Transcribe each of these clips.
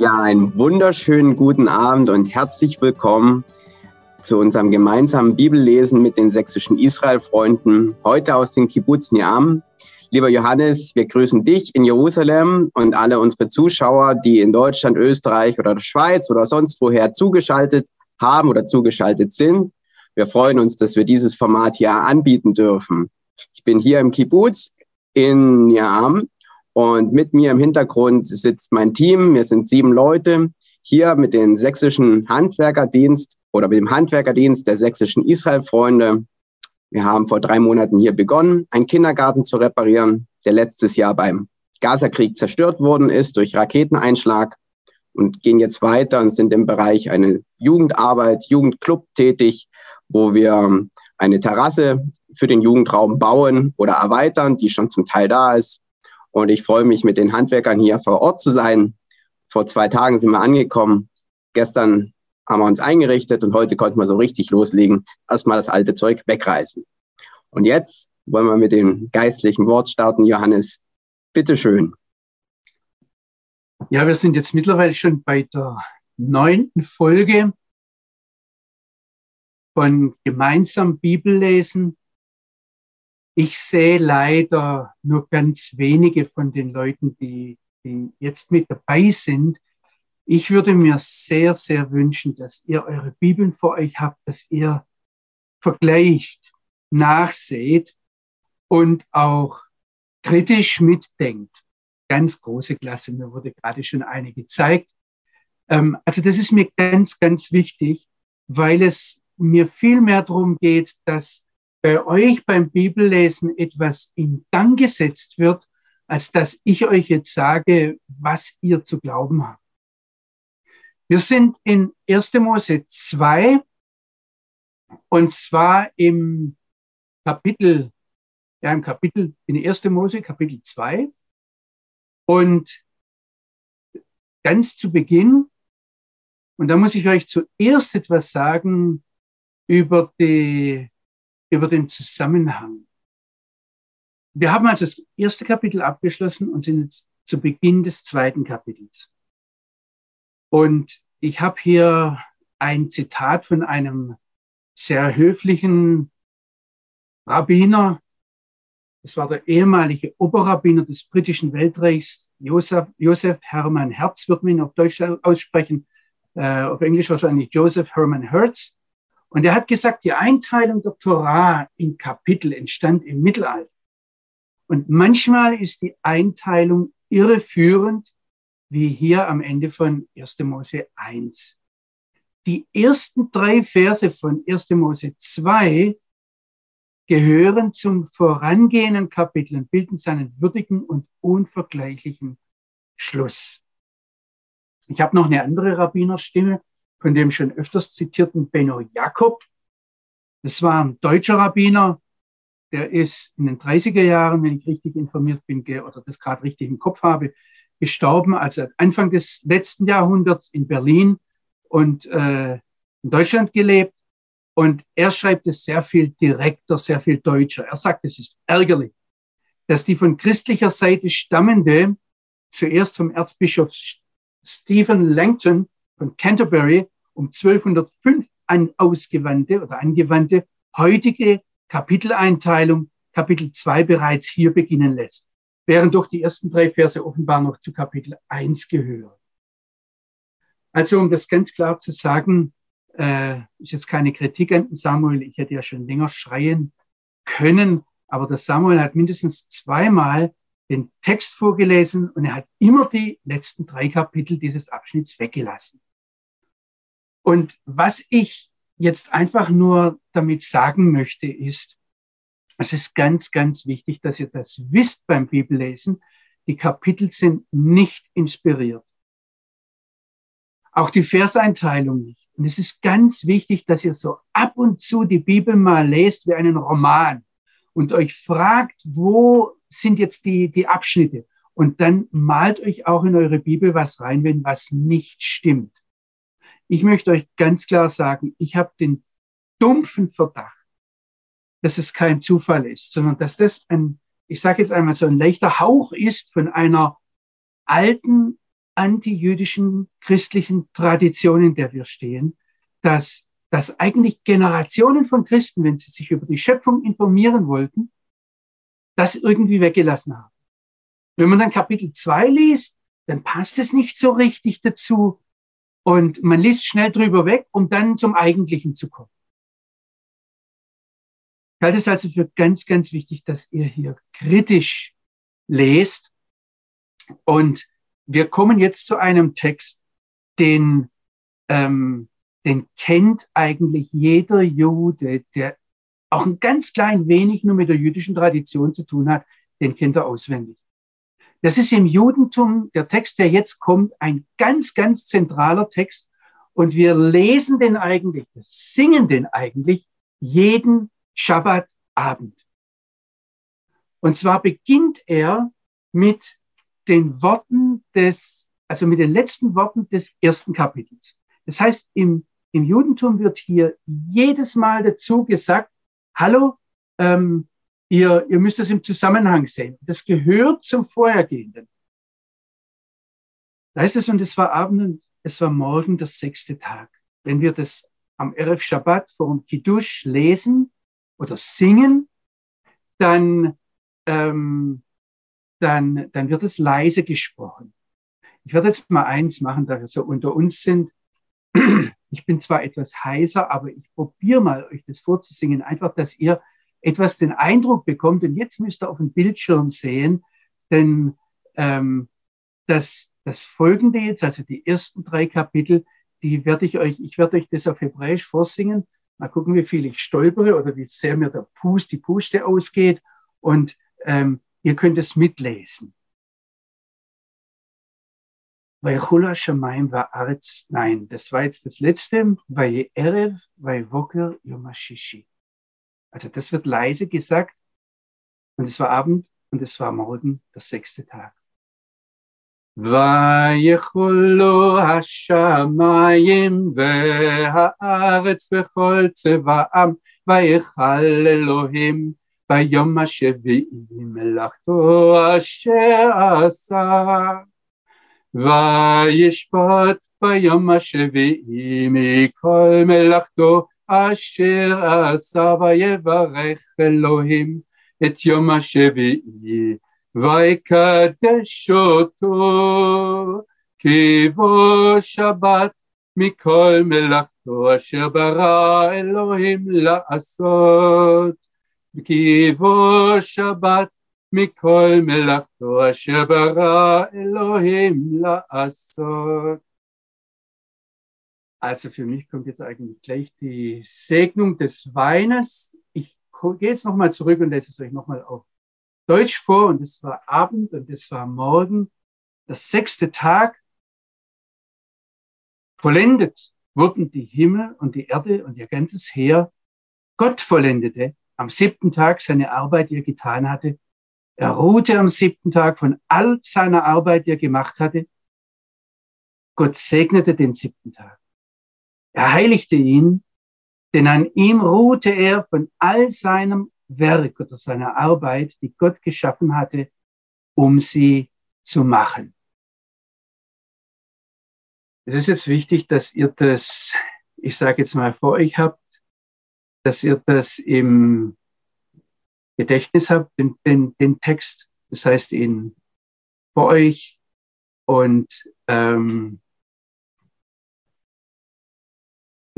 Ja, einen wunderschönen guten Abend und herzlich willkommen zu unserem gemeinsamen Bibellesen mit den sächsischen Israel-Freunden, heute aus dem Kibbutz Niam. Lieber Johannes, wir grüßen dich in Jerusalem und alle unsere Zuschauer, die in Deutschland, Österreich oder der Schweiz oder sonst woher zugeschaltet haben oder zugeschaltet sind. Wir freuen uns, dass wir dieses Format hier anbieten dürfen. Ich bin hier im Kibbutz in Niam und mit mir im Hintergrund sitzt mein Team. Wir sind sieben Leute hier mit dem sächsischen Handwerkerdienst oder mit dem Handwerkerdienst der sächsischen Israel-Freunde. Wir haben vor drei Monaten hier begonnen, einen Kindergarten zu reparieren, der letztes Jahr beim Gazakrieg zerstört worden ist durch Raketeneinschlag und gehen jetzt weiter und sind im Bereich eine Jugendarbeit, Jugendclub tätig, wo wir eine Terrasse für den Jugendraum bauen oder erweitern, die schon zum Teil da ist. Und ich freue mich, mit den Handwerkern hier vor Ort zu sein. Vor zwei Tagen sind wir angekommen. Gestern haben wir uns eingerichtet und heute konnten wir so richtig loslegen. Erstmal das alte Zeug wegreißen. Und jetzt wollen wir mit dem geistlichen Wort starten. Johannes, bitteschön. Ja, wir sind jetzt mittlerweile schon bei der neunten Folge von gemeinsam Bibellesen. Ich sehe leider nur ganz wenige von den Leuten, die, die jetzt mit dabei sind. Ich würde mir sehr, sehr wünschen, dass ihr eure Bibeln vor euch habt, dass ihr vergleicht, nachseht und auch kritisch mitdenkt. Ganz große Klasse, mir wurde gerade schon eine gezeigt. Ähm, also das ist mir ganz, ganz wichtig, weil es mir viel mehr darum geht, dass bei euch beim Bibellesen etwas in Gang gesetzt wird, als dass ich euch jetzt sage, was ihr zu glauben habt. Wir sind in 1. Mose 2 und zwar im Kapitel, ja, im Kapitel, in 1. Mose, Kapitel 2. Und ganz zu Beginn, und da muss ich euch zuerst etwas sagen über, die, über den Zusammenhang. Wir haben also das erste Kapitel abgeschlossen und sind jetzt zu Beginn des zweiten Kapitels. Und ich habe hier ein Zitat von einem sehr höflichen Rabbiner. Es war der ehemalige Oberrabbiner des britischen Weltreichs, Joseph, Joseph Hermann Herz, wird man ihn auf Deutsch aussprechen, äh, auf Englisch wahrscheinlich Joseph Hermann Hertz. Und er hat gesagt, die Einteilung der Torah in Kapitel entstand im Mittelalter. Und manchmal ist die Einteilung irreführend, wie hier am Ende von 1. Mose 1. Die ersten drei Verse von 1. Mose 2 gehören zum vorangehenden Kapitel und bilden seinen würdigen und unvergleichlichen Schluss. Ich habe noch eine andere Rabbinerstimme von dem schon öfters zitierten Benno Jakob. Das war ein deutscher Rabbiner, der ist in den 30er Jahren, wenn ich richtig informiert bin oder das gerade richtig im Kopf habe, gestorben, also Anfang des letzten Jahrhunderts in Berlin und äh, in Deutschland gelebt. Und er schreibt es sehr viel direkter, sehr viel deutscher. Er sagt, es ist ärgerlich, dass die von christlicher Seite stammende, zuerst vom Erzbischof Stephen Langton von Canterbury um 1205 an ausgewandte oder angewandte heutige Kapiteleinteilung Kapitel 2 bereits hier beginnen lässt, während doch die ersten drei Verse offenbar noch zu Kapitel 1 gehören. Also um das ganz klar zu sagen, äh, ist jetzt keine Kritik an Samuel. Ich hätte ja schon länger schreien können, aber der Samuel hat mindestens zweimal den Text vorgelesen und er hat immer die letzten drei Kapitel dieses Abschnitts weggelassen. Und was ich jetzt einfach nur damit sagen möchte, ist, es ist ganz, ganz wichtig, dass ihr das wisst beim Bibellesen. Die Kapitel sind nicht inspiriert. Auch die Verseinteilung nicht. Und es ist ganz wichtig, dass ihr so ab und zu die Bibel mal lest wie einen Roman und euch fragt, wo sind jetzt die, die Abschnitte? Und dann malt euch auch in eure Bibel was rein, wenn was nicht stimmt. Ich möchte euch ganz klar sagen, ich habe den dumpfen Verdacht, dass es kein Zufall ist, sondern dass das ein, ich sage jetzt einmal so ein leichter Hauch ist von einer alten antijüdischen christlichen Tradition, in der wir stehen, dass, dass eigentlich Generationen von Christen, wenn sie sich über die Schöpfung informieren wollten, das irgendwie weggelassen haben. Wenn man dann Kapitel 2 liest, dann passt es nicht so richtig dazu und man liest schnell drüber weg, um dann zum Eigentlichen zu kommen. Ich halte es also für ganz, ganz wichtig, dass ihr hier kritisch lest. Und wir kommen jetzt zu einem Text, den, ähm, den kennt eigentlich jeder Jude, der auch ein ganz klein wenig nur mit der jüdischen Tradition zu tun hat, den kennt er auswendig. Das ist im Judentum, der Text, der jetzt kommt, ein ganz, ganz zentraler Text. Und wir lesen den eigentlich, wir singen den eigentlich jeden Schabbatabend. Und zwar beginnt er mit den Worten des, also mit den letzten Worten des ersten Kapitels. Das heißt, im, im Judentum wird hier jedes Mal dazu gesagt, hallo, ähm, ihr, ihr müsst das im Zusammenhang sehen. Das gehört zum Vorhergehenden. Da ist es, und es war Abend und es war morgen der sechste Tag. Wenn wir das am Erev Shabbat vor dem Kiddush lesen, oder singen, dann, ähm, dann, dann wird es leise gesprochen. Ich werde jetzt mal eins machen, da wir so unter uns sind. Ich bin zwar etwas heiser, aber ich probiere mal, euch das vorzusingen, einfach, dass ihr etwas den Eindruck bekommt. Und jetzt müsst ihr auf dem Bildschirm sehen, denn ähm, das, das Folgende jetzt, also die ersten drei Kapitel, die werde ich euch, ich werde euch das auf Hebräisch vorsingen Mal gucken, wie viel ich stolpere oder wie sehr mir der Pust, die Puste ausgeht. Und ähm, ihr könnt es mitlesen. Vaychula Shamaim war Arz, nein, das war jetzt das letzte, Vaye Erev, Vaye Woker, Yomashishi. Also das wird leise gesagt und es war Abend und es war Morgen, der sechste Tag. ויכולו השמיים והארץ וכל צבאם, ויכל אלוהים ביום השביעי מלאכתו אשר עשה. וישפוט ביום השביעי מכל מלאכתו אשר עשה, ויברך אלוהים את יום השביעי. ויקדש אותו כי בו שבת מכל מלאכתו אשר ברא אלוהים לעשות כי בו שבת מכל מלאכתו אשר ברא אלוהים לעשות. Also für mich kommt jetzt eigentlich gleich die Segnung des Weines. Ich gehe jetzt nochmal zurück und lese es euch nochmal auf Deutsch vor und es war Abend und es war Morgen, der sechste Tag. Vollendet wurden die Himmel und die Erde und ihr ganzes Heer. Gott vollendete am siebten Tag seine Arbeit, die er getan hatte. Er ruhte am siebten Tag von all seiner Arbeit, die er gemacht hatte. Gott segnete den siebten Tag. Er heiligte ihn, denn an ihm ruhte er von all seinem Werk oder seiner Arbeit, die Gott geschaffen hatte, um sie zu machen. Es ist jetzt wichtig, dass ihr das, ich sage jetzt mal, vor euch habt, dass ihr das im Gedächtnis habt, den, den, den Text, das heißt ihn vor euch und ähm,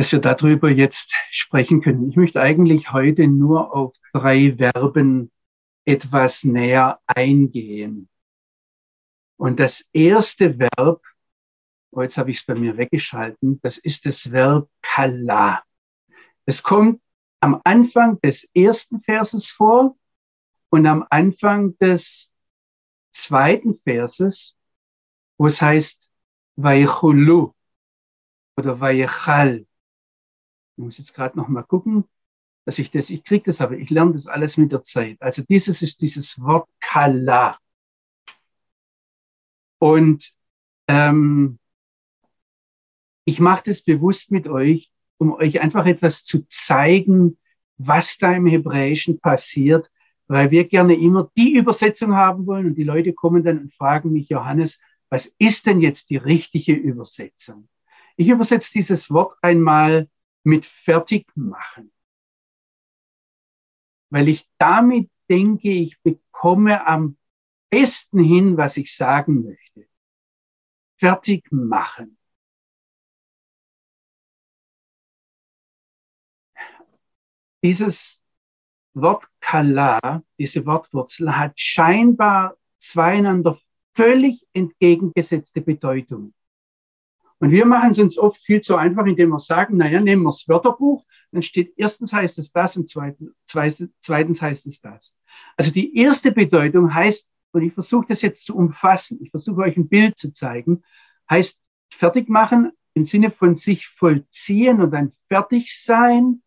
dass wir darüber jetzt sprechen können. Ich möchte eigentlich heute nur auf drei Verben etwas näher eingehen. Und das erste Verb, oh, jetzt habe ich es bei mir weggeschalten, das ist das Verb kala. Es kommt am Anfang des ersten Verses vor und am Anfang des zweiten Verses, wo es heißt Vaychulu oder Vayechal. Ich muss jetzt gerade noch mal gucken, dass ich das, ich kriege das, aber ich lerne das alles mit der Zeit. Also dieses ist dieses Wort Kala. Und ähm, ich mache das bewusst mit euch, um euch einfach etwas zu zeigen, was da im Hebräischen passiert, weil wir gerne immer die Übersetzung haben wollen und die Leute kommen dann und fragen mich, Johannes, was ist denn jetzt die richtige Übersetzung? Ich übersetze dieses Wort einmal mit fertig machen, weil ich damit denke, ich bekomme am besten hin, was ich sagen möchte. Fertig machen. Dieses Wort Kala, diese Wortwurzel, hat scheinbar zweieinander völlig entgegengesetzte Bedeutungen. Und wir machen es uns oft viel zu einfach, indem wir sagen, naja, nehmen wir das Wörterbuch, dann steht erstens heißt es das und zweitens, heißt es das. Also die erste Bedeutung heißt, und ich versuche das jetzt zu umfassen, ich versuche euch ein Bild zu zeigen, heißt fertig machen im Sinne von sich vollziehen und ein Fertigsein,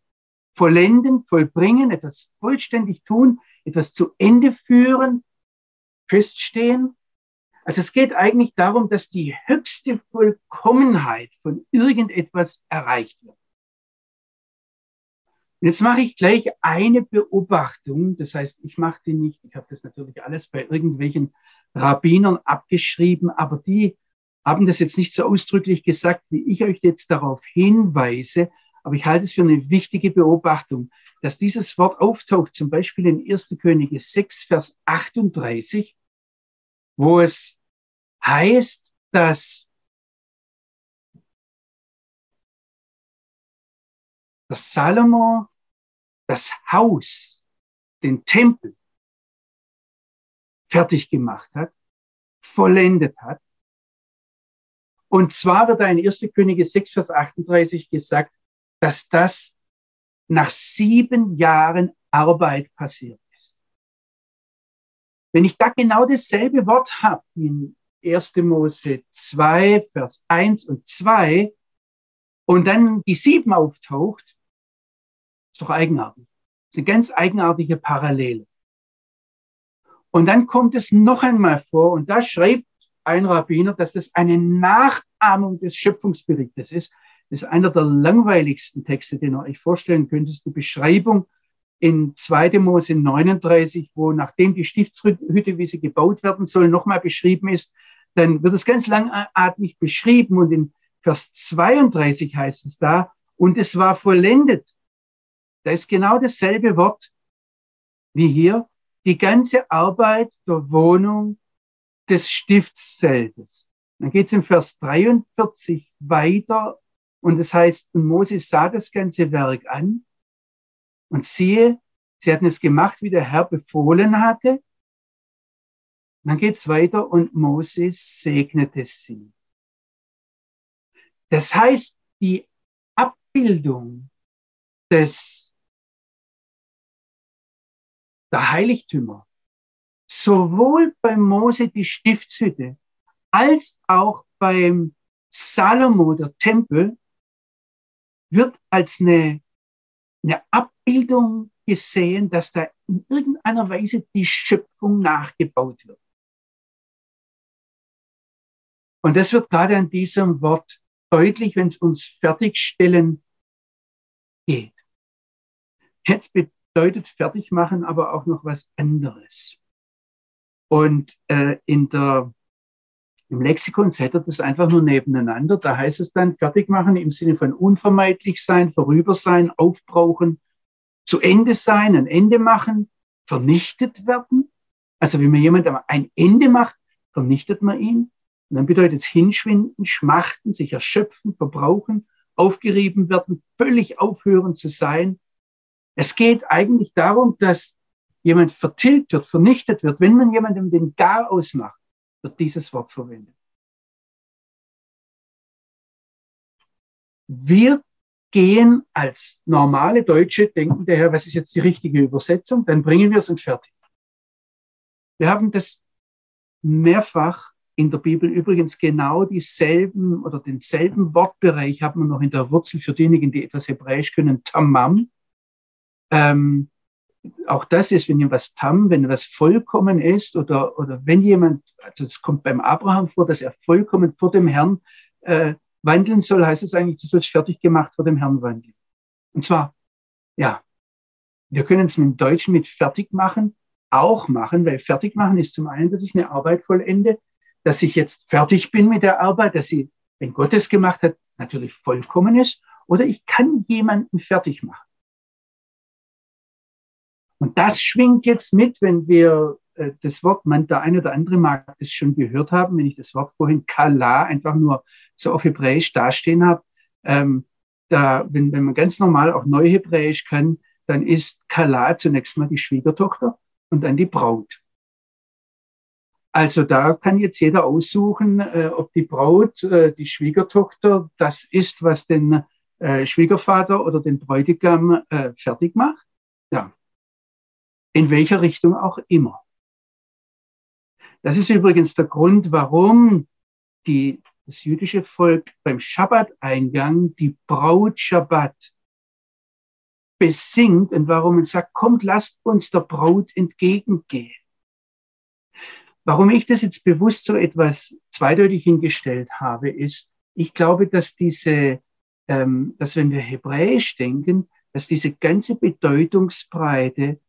vollenden, vollbringen, etwas vollständig tun, etwas zu Ende führen, feststehen. Also es geht eigentlich darum, dass die höchste Vollkommenheit von irgendetwas erreicht wird. Und jetzt mache ich gleich eine Beobachtung. Das heißt, ich mache die nicht, ich habe das natürlich alles bei irgendwelchen Rabbinern abgeschrieben, aber die haben das jetzt nicht so ausdrücklich gesagt, wie ich euch jetzt darauf hinweise. Aber ich halte es für eine wichtige Beobachtung, dass dieses Wort auftaucht, zum Beispiel in 1. Könige 6, Vers 38, wo es heißt, dass dass Salomo das Haus, den Tempel fertig gemacht hat, vollendet hat. Und zwar wird da in 1. Könige 6, Vers 38 gesagt, dass das nach sieben Jahren Arbeit passiert. Wenn ich da genau dasselbe Wort habe in 1. Mose 2, Vers 1 und 2 und dann die sieben auftaucht, ist doch eigenartig. ist eine ganz eigenartige Parallele. Und dann kommt es noch einmal vor, und da schreibt ein Rabbiner, dass das eine Nachahmung des Schöpfungsberichtes ist. Das ist einer der langweiligsten Texte, den ihr euch vorstellen könnt. Das ist die Beschreibung in 2. Mose 39, wo nachdem die Stiftshütte, wie sie gebaut werden soll, nochmal beschrieben ist, dann wird es ganz langatmig beschrieben und in Vers 32 heißt es da, und es war vollendet. Da ist genau dasselbe Wort wie hier. Die ganze Arbeit der Wohnung des Stiftszeltes. Dann geht es im Vers 43 weiter und es heißt, und Moses sah das ganze Werk an und siehe, sie hatten es gemacht, wie der Herr befohlen hatte. Und dann geht es weiter und Moses segnete sie. Das heißt, die Abbildung des der Heiligtümer, sowohl bei Mose die Stiftshütte als auch beim Salomo der Tempel wird als eine, eine Abbildung gesehen, dass da in irgendeiner Weise die Schöpfung nachgebaut wird. Und das wird gerade an diesem Wort deutlich, wenn es uns fertigstellen geht. Jetzt bedeutet fertig machen aber auch noch was anderes. Und äh, in der, im Lexikon setzt das einfach nur nebeneinander. Da heißt es dann fertig machen im Sinne von unvermeidlich sein, vorüber sein, aufbrauchen, zu Ende sein, ein Ende machen, vernichtet werden. Also wenn man jemand ein Ende macht, vernichtet man ihn. Und dann bedeutet es hinschwinden, schmachten, sich erschöpfen, verbrauchen, aufgerieben werden, völlig aufhören zu sein, es geht eigentlich darum, dass jemand vertilgt wird, vernichtet wird. Wenn man jemandem den Gar ausmacht, wird dieses Wort verwendet. Wir gehen als normale Deutsche, denken daher, was ist jetzt die richtige Übersetzung, dann bringen wir es und fertig. Wir haben das mehrfach in der Bibel übrigens genau dieselben oder denselben Wortbereich haben wir noch in der Wurzel für diejenigen, die etwas Hebräisch können, Tamam. Ähm, auch das ist, wenn was tam, wenn was vollkommen ist oder, oder wenn jemand, also es kommt beim Abraham vor, dass er vollkommen vor dem Herrn äh, wandeln soll, heißt es eigentlich, du sollst fertig gemacht vor dem Herrn wandeln. Und zwar, ja, wir können es mit dem Deutschen mit fertig machen auch machen, weil fertig machen ist zum einen, dass ich eine Arbeit vollende, dass ich jetzt fertig bin mit der Arbeit, dass sie, wenn Gott es gemacht hat, natürlich vollkommen ist, oder ich kann jemanden fertig machen. Und das schwingt jetzt mit, wenn wir äh, das Wort, man, der eine oder andere mag das schon gehört haben, wenn ich das Wort vorhin Kala einfach nur so auf Hebräisch dastehen habe. Ähm, da, wenn, wenn man ganz normal auch Neuhebräisch kann, dann ist Kala zunächst mal die Schwiegertochter und dann die Braut. Also da kann jetzt jeder aussuchen, äh, ob die Braut, äh, die Schwiegertochter, das ist, was den äh, Schwiegervater oder den Bräutigam äh, fertig macht. Ja. In welcher Richtung auch immer. Das ist übrigens der Grund, warum die, das jüdische Volk beim Schabbat-Eingang die Braut Schabbat besingt und warum man sagt, kommt, lasst uns der Braut entgegengehen. Warum ich das jetzt bewusst so etwas zweideutig hingestellt habe, ist, ich glaube, dass diese, ähm, dass wenn wir Hebräisch denken, dass diese ganze Bedeutungsbreite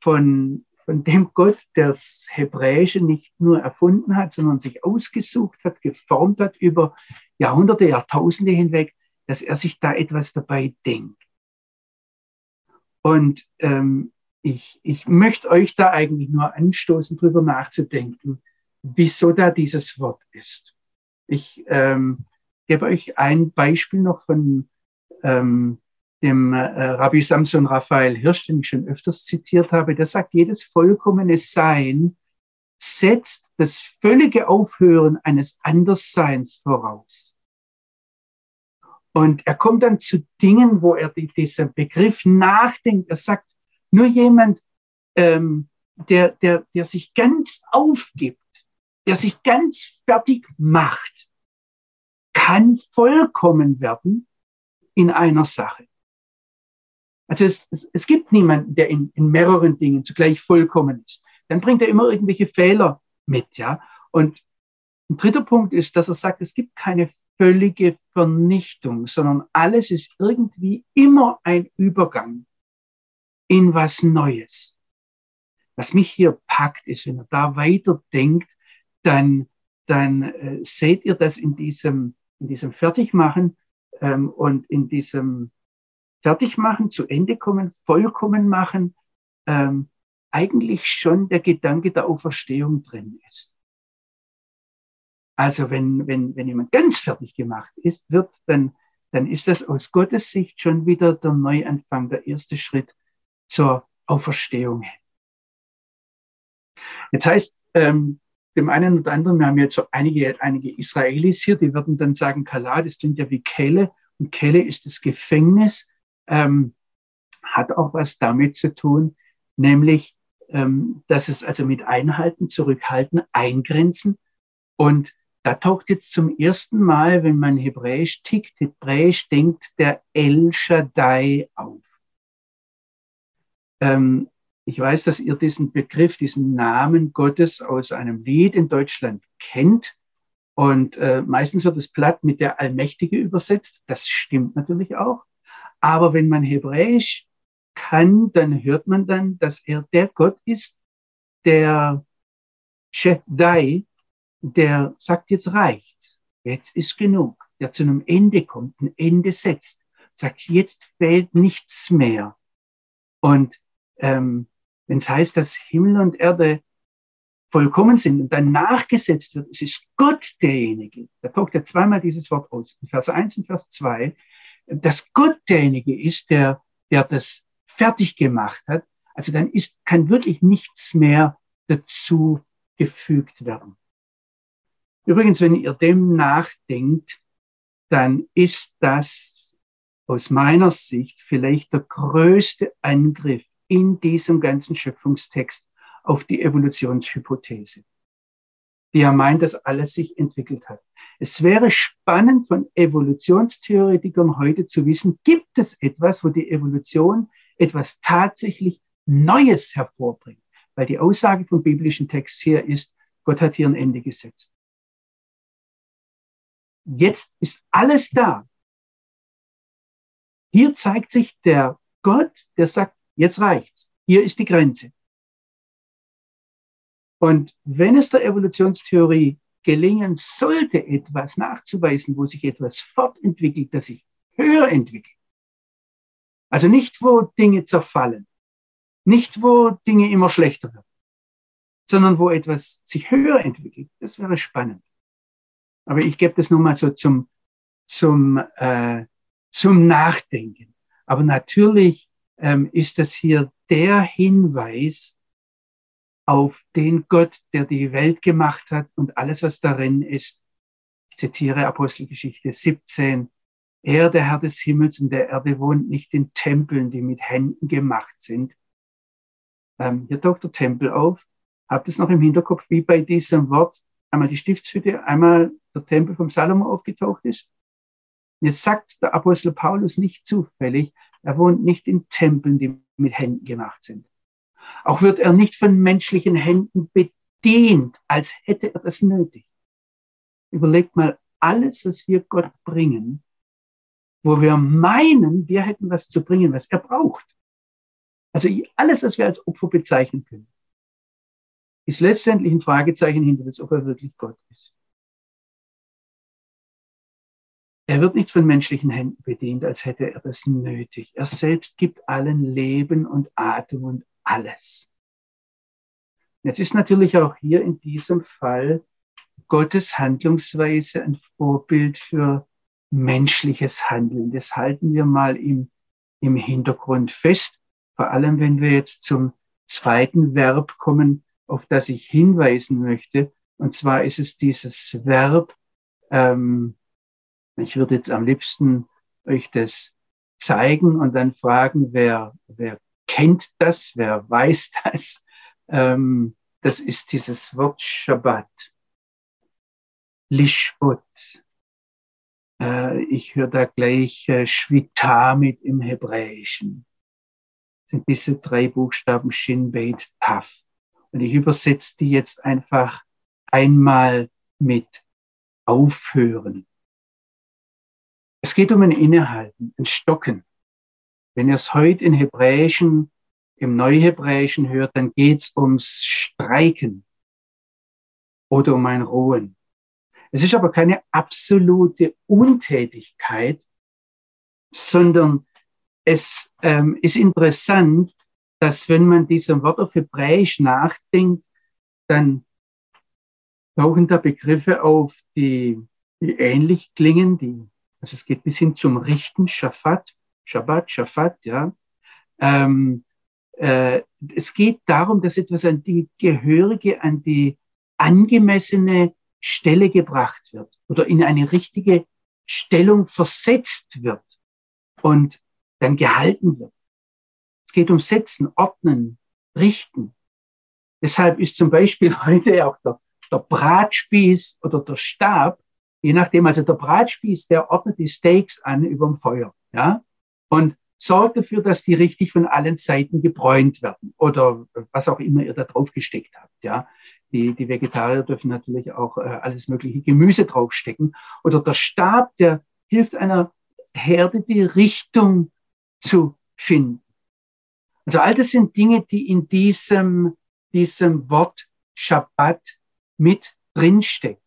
von von dem Gott, der das Hebräische nicht nur erfunden hat, sondern sich ausgesucht hat, geformt hat über Jahrhunderte, Jahrtausende hinweg, dass er sich da etwas dabei denkt. Und ähm, ich, ich möchte euch da eigentlich nur anstoßen, drüber nachzudenken, wieso da dieses Wort ist. Ich ähm, gebe euch ein Beispiel noch von ähm, dem äh, Rabbi Samson Raphael Hirsch, den ich schon öfters zitiert habe, der sagt, jedes vollkommene Sein setzt das völlige Aufhören eines Andersseins voraus. Und er kommt dann zu Dingen, wo er die, dieser Begriff nachdenkt. Er sagt, nur jemand, ähm, der, der, der sich ganz aufgibt, der sich ganz fertig macht, kann vollkommen werden in einer Sache. Also es, es, es gibt niemanden, der in, in mehreren Dingen zugleich vollkommen ist. Dann bringt er immer irgendwelche Fehler mit, ja. Und ein dritter Punkt ist, dass er sagt, es gibt keine völlige Vernichtung, sondern alles ist irgendwie immer ein Übergang in was Neues. Was mich hier packt, ist, wenn er da weiterdenkt, dann, dann äh, seht ihr das in diesem, in diesem Fertigmachen ähm, und in diesem fertig machen, zu Ende kommen, vollkommen machen, ähm, eigentlich schon der Gedanke der Auferstehung drin ist. Also wenn, wenn, wenn jemand ganz fertig gemacht ist, wird, dann, dann ist das aus Gottes Sicht schon wieder der Neuanfang, der erste Schritt zur Auferstehung. Jetzt heißt, ähm, dem einen oder anderen, wir haben jetzt so einige, einige Israelis hier, die würden dann sagen, Kala, das klingt ja wie Kelle und Kelle ist das Gefängnis ähm, hat auch was damit zu tun, nämlich, ähm, dass es also mit Einhalten, Zurückhalten, Eingrenzen und da taucht jetzt zum ersten Mal, wenn man Hebräisch tickt, Hebräisch denkt der El Shaddai auf. Ähm, ich weiß, dass ihr diesen Begriff, diesen Namen Gottes aus einem Lied in Deutschland kennt. Und äh, meistens wird es platt mit der Allmächtige übersetzt. Das stimmt natürlich auch. Aber wenn man Hebräisch kann, dann hört man dann, dass er der Gott ist, der Shaddai, der sagt, jetzt reicht's, jetzt ist genug, der zu einem Ende kommt, ein Ende setzt, sagt, jetzt fehlt nichts mehr. Und ähm, wenn es heißt, dass Himmel und Erde vollkommen sind und dann nachgesetzt wird, es ist Gott derjenige, da taucht ja zweimal dieses Wort aus, in Vers 1 und Vers 2, dass Gott derjenige ist, der, der das fertig gemacht hat, also dann ist, kann wirklich nichts mehr dazu gefügt werden. Übrigens, wenn ihr dem nachdenkt, dann ist das aus meiner Sicht vielleicht der größte Angriff in diesem ganzen Schöpfungstext auf die Evolutionshypothese, die ja meint, dass alles sich entwickelt hat. Es wäre spannend von Evolutionstheoretikern heute zu wissen, gibt es etwas, wo die Evolution etwas tatsächlich Neues hervorbringt? Weil die Aussage vom biblischen Text hier ist, Gott hat hier ein Ende gesetzt. Jetzt ist alles da. Hier zeigt sich der Gott, der sagt, jetzt reicht's. Hier ist die Grenze. Und wenn es der Evolutionstheorie gelingen sollte, etwas nachzuweisen, wo sich etwas fortentwickelt, das sich höher entwickelt. Also nicht, wo Dinge zerfallen, nicht, wo Dinge immer schlechter werden, sondern wo etwas sich höher entwickelt. Das wäre spannend. Aber ich gebe das nur mal so zum, zum, äh, zum Nachdenken. Aber natürlich ähm, ist das hier der Hinweis auf den Gott, der die Welt gemacht hat und alles, was darin ist. Ich zitiere Apostelgeschichte 17. Er, der Herr des Himmels und der Erde, wohnt nicht in Tempeln, die mit Händen gemacht sind. Ähm, hier taucht der Tempel auf. Habt es noch im Hinterkopf, wie bei diesem Wort einmal die Stiftshütte, einmal der Tempel vom Salomo aufgetaucht ist? Jetzt sagt der Apostel Paulus nicht zufällig, er wohnt nicht in Tempeln, die mit Händen gemacht sind. Auch wird er nicht von menschlichen Händen bedient, als hätte er das nötig. Überlegt mal, alles, was wir Gott bringen, wo wir meinen, wir hätten was zu bringen, was er braucht. Also alles, was wir als Opfer bezeichnen können, ist letztendlich ein Fragezeichen hinter das, ob er wirklich Gott ist. Er wird nicht von menschlichen Händen bedient, als hätte er das nötig. Er selbst gibt allen Leben und Atem und alles. Jetzt ist natürlich auch hier in diesem Fall Gottes Handlungsweise ein Vorbild für menschliches Handeln. Das halten wir mal im, im Hintergrund fest. Vor allem, wenn wir jetzt zum zweiten Verb kommen, auf das ich hinweisen möchte. Und zwar ist es dieses Verb, ähm, ich würde jetzt am liebsten euch das zeigen und dann fragen, wer, wer kennt das, wer weiß das. Ähm, das ist dieses Wort Shabbat. Lishbot. Äh, ich höre da gleich äh, mit im Hebräischen. Das sind diese drei Buchstaben Shin, Bet, Taf. Und ich übersetze die jetzt einfach einmal mit aufhören. Es geht um ein Innehalten, ein Stocken. Wenn ihr es heute in Hebräischen, im Neuhebräischen hört, dann geht es ums Streiken oder um ein Ruhen. Es ist aber keine absolute Untätigkeit, sondern es ähm, ist interessant, dass wenn man diesem Wort auf Hebräisch nachdenkt, dann tauchen da Begriffe auf, die, die ähnlich klingen, die also es geht bis hin zum Richten, Schafat, Shabbat, Schafat, ja. Ähm, äh, es geht darum, dass etwas an die gehörige, an die angemessene Stelle gebracht wird oder in eine richtige Stellung versetzt wird und dann gehalten wird. Es geht um Setzen, Ordnen, Richten. Deshalb ist zum Beispiel heute auch der, der Bratspieß oder der Stab je nachdem, also der Bratspieß, der ordnet die Steaks an über dem Feuer, ja, und sorgt dafür, dass die richtig von allen Seiten gebräunt werden oder was auch immer ihr da drauf gesteckt habt, ja. Die, die Vegetarier dürfen natürlich auch äh, alles mögliche Gemüse draufstecken. Oder der Stab, der hilft einer Herde, die Richtung zu finden. Also all das sind Dinge, die in diesem, diesem Wort Shabbat mit drinstecken.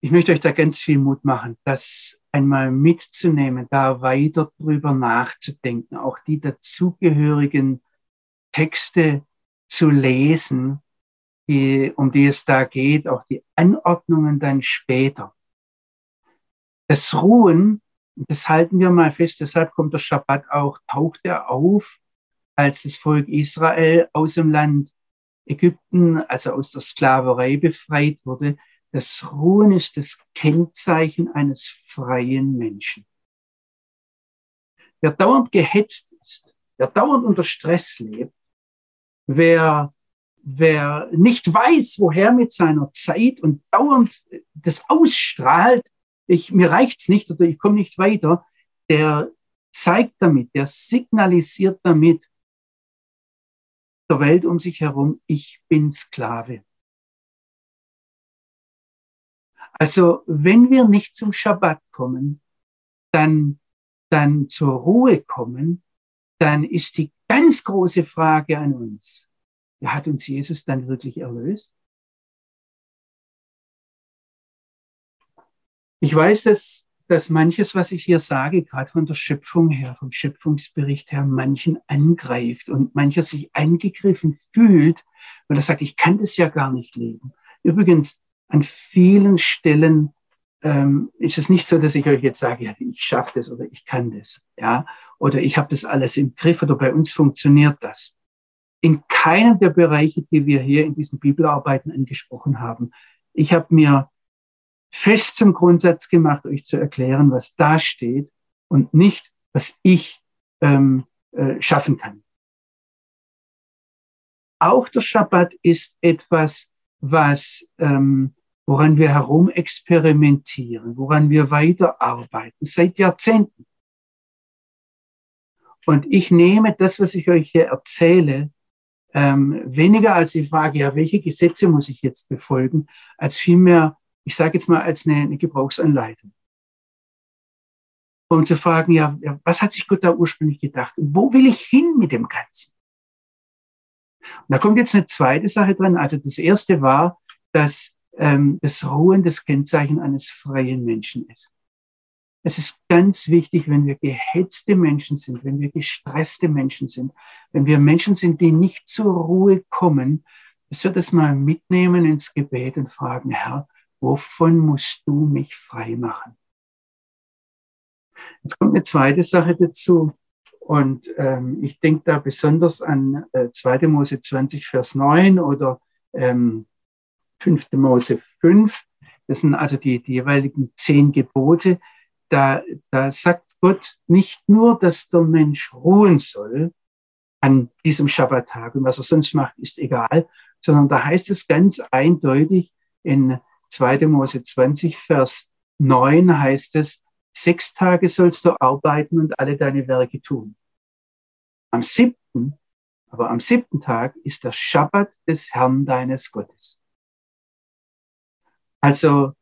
Ich möchte euch da ganz viel Mut machen, das einmal mitzunehmen, da weiter drüber nachzudenken, auch die dazugehörigen Texte zu lesen, die, um die es da geht, auch die Anordnungen dann später. Das Ruhen, das halten wir mal fest, deshalb kommt der Schabbat auch, taucht er auf, als das Volk Israel aus dem Land Ägypten, also aus der Sklaverei befreit wurde, das Ruhen ist das Kennzeichen eines freien Menschen. Wer dauernd gehetzt ist, wer dauernd unter Stress lebt, wer, wer nicht weiß, woher mit seiner Zeit und dauernd das ausstrahlt, ich, mir reicht's nicht oder ich komme nicht weiter, der zeigt damit, der signalisiert damit der Welt um sich herum, ich bin Sklave. Also wenn wir nicht zum Schabbat kommen, dann, dann zur Ruhe kommen, dann ist die ganz große Frage an uns, hat uns Jesus dann wirklich erlöst? Ich weiß, dass, dass manches, was ich hier sage, gerade von der Schöpfung her, vom Schöpfungsbericht her, manchen angreift und mancher sich angegriffen fühlt, weil er sagt, ich kann das ja gar nicht leben. Übrigens, an vielen Stellen ähm, ist es nicht so, dass ich euch jetzt sage, ja, ich schaffe das oder ich kann das, ja, oder ich habe das alles im Griff oder bei uns funktioniert das. In keinem der Bereiche, die wir hier in diesen Bibelarbeiten angesprochen haben, ich habe mir fest zum Grundsatz gemacht, euch zu erklären, was da steht und nicht, was ich ähm, äh, schaffen kann. Auch der Schabbat ist etwas, was, ähm, woran wir herumexperimentieren, woran wir weiterarbeiten, seit Jahrzehnten. Und ich nehme das, was ich euch hier erzähle, ähm, weniger als die Frage, ja, welche Gesetze muss ich jetzt befolgen, als vielmehr ich sage jetzt mal als eine, eine Gebrauchsanleitung. Um zu fragen, ja, was hat sich Gott da ursprünglich gedacht? Und wo will ich hin mit dem Ganzen? Und da kommt jetzt eine zweite Sache dran. Also das erste war, dass ähm, das Ruhen das Kennzeichen eines freien Menschen ist. Es ist ganz wichtig, wenn wir gehetzte Menschen sind, wenn wir gestresste Menschen sind, wenn wir Menschen sind, die nicht zur Ruhe kommen, dass wir das mal mitnehmen ins Gebet und fragen, Herr, Wovon musst du mich frei machen? Jetzt kommt eine zweite Sache dazu. Und ähm, ich denke da besonders an äh, 2. Mose 20, Vers 9 oder ähm, 5. Mose 5. Das sind also die, die jeweiligen zehn Gebote. Da, da sagt Gott nicht nur, dass der Mensch ruhen soll an diesem Schabbattag und was er sonst macht, ist egal, sondern da heißt es ganz eindeutig in 2. Mose 20, Vers 9 heißt es, sechs Tage sollst du arbeiten und alle deine Werke tun. Am siebten, aber am siebten Tag ist der Schabbat des Herrn deines Gottes. Also,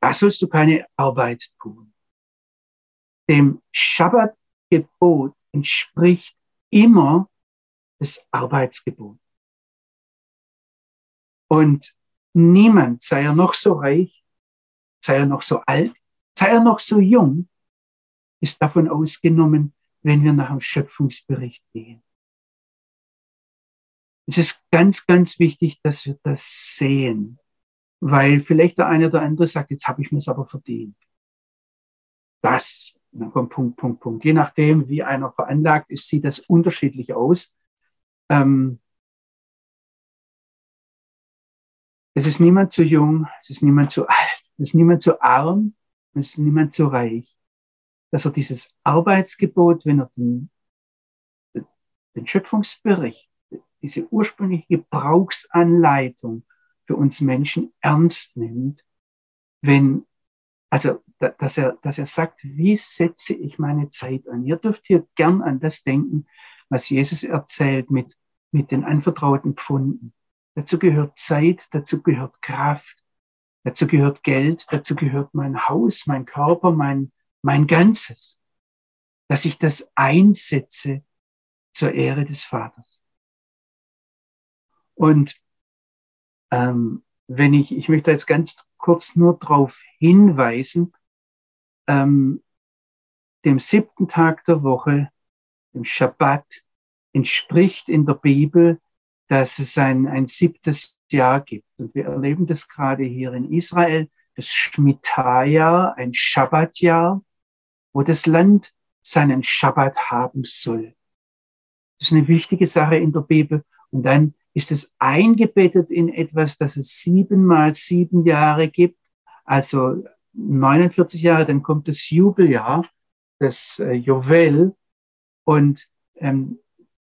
da sollst du keine Arbeit tun. Dem Schabbatgebot entspricht immer das Arbeitsgebot. Und Niemand, sei er noch so reich, sei er noch so alt, sei er noch so jung, ist davon ausgenommen, wenn wir nach dem Schöpfungsbericht gehen. Es ist ganz, ganz wichtig, dass wir das sehen, weil vielleicht der eine oder andere sagt, jetzt habe ich mir es aber verdient. Das, dann kommt Punkt, Punkt, Punkt. Je nachdem, wie einer veranlagt ist, sieht das unterschiedlich aus. Ähm, Es ist niemand zu jung, es ist niemand zu alt, es ist niemand zu arm, es ist niemand zu reich, dass er dieses Arbeitsgebot, wenn er den, den Schöpfungsbericht, diese ursprüngliche Gebrauchsanleitung für uns Menschen ernst nimmt, wenn, also, dass er, dass er sagt, wie setze ich meine Zeit an? Ihr dürft hier gern an das denken, was Jesus erzählt mit, mit den anvertrauten Pfunden. Dazu gehört Zeit, dazu gehört Kraft, dazu gehört Geld, dazu gehört mein Haus, mein Körper, mein, mein Ganzes, dass ich das einsetze zur Ehre des Vaters. Und ähm, wenn ich, ich möchte jetzt ganz kurz nur darauf hinweisen, ähm, dem siebten Tag der Woche, dem Schabbat, entspricht in der Bibel dass es ein, ein siebtes Jahr gibt. Und wir erleben das gerade hier in Israel, das Shemitah-Jahr, ein Schabbatjahr, wo das Land seinen Schabbat haben soll. Das ist eine wichtige Sache in der Bibel. Und dann ist es eingebettet in etwas, das es siebenmal sieben Jahre gibt, also 49 Jahre, dann kommt das Jubeljahr, das äh, Jovel. Und ähm,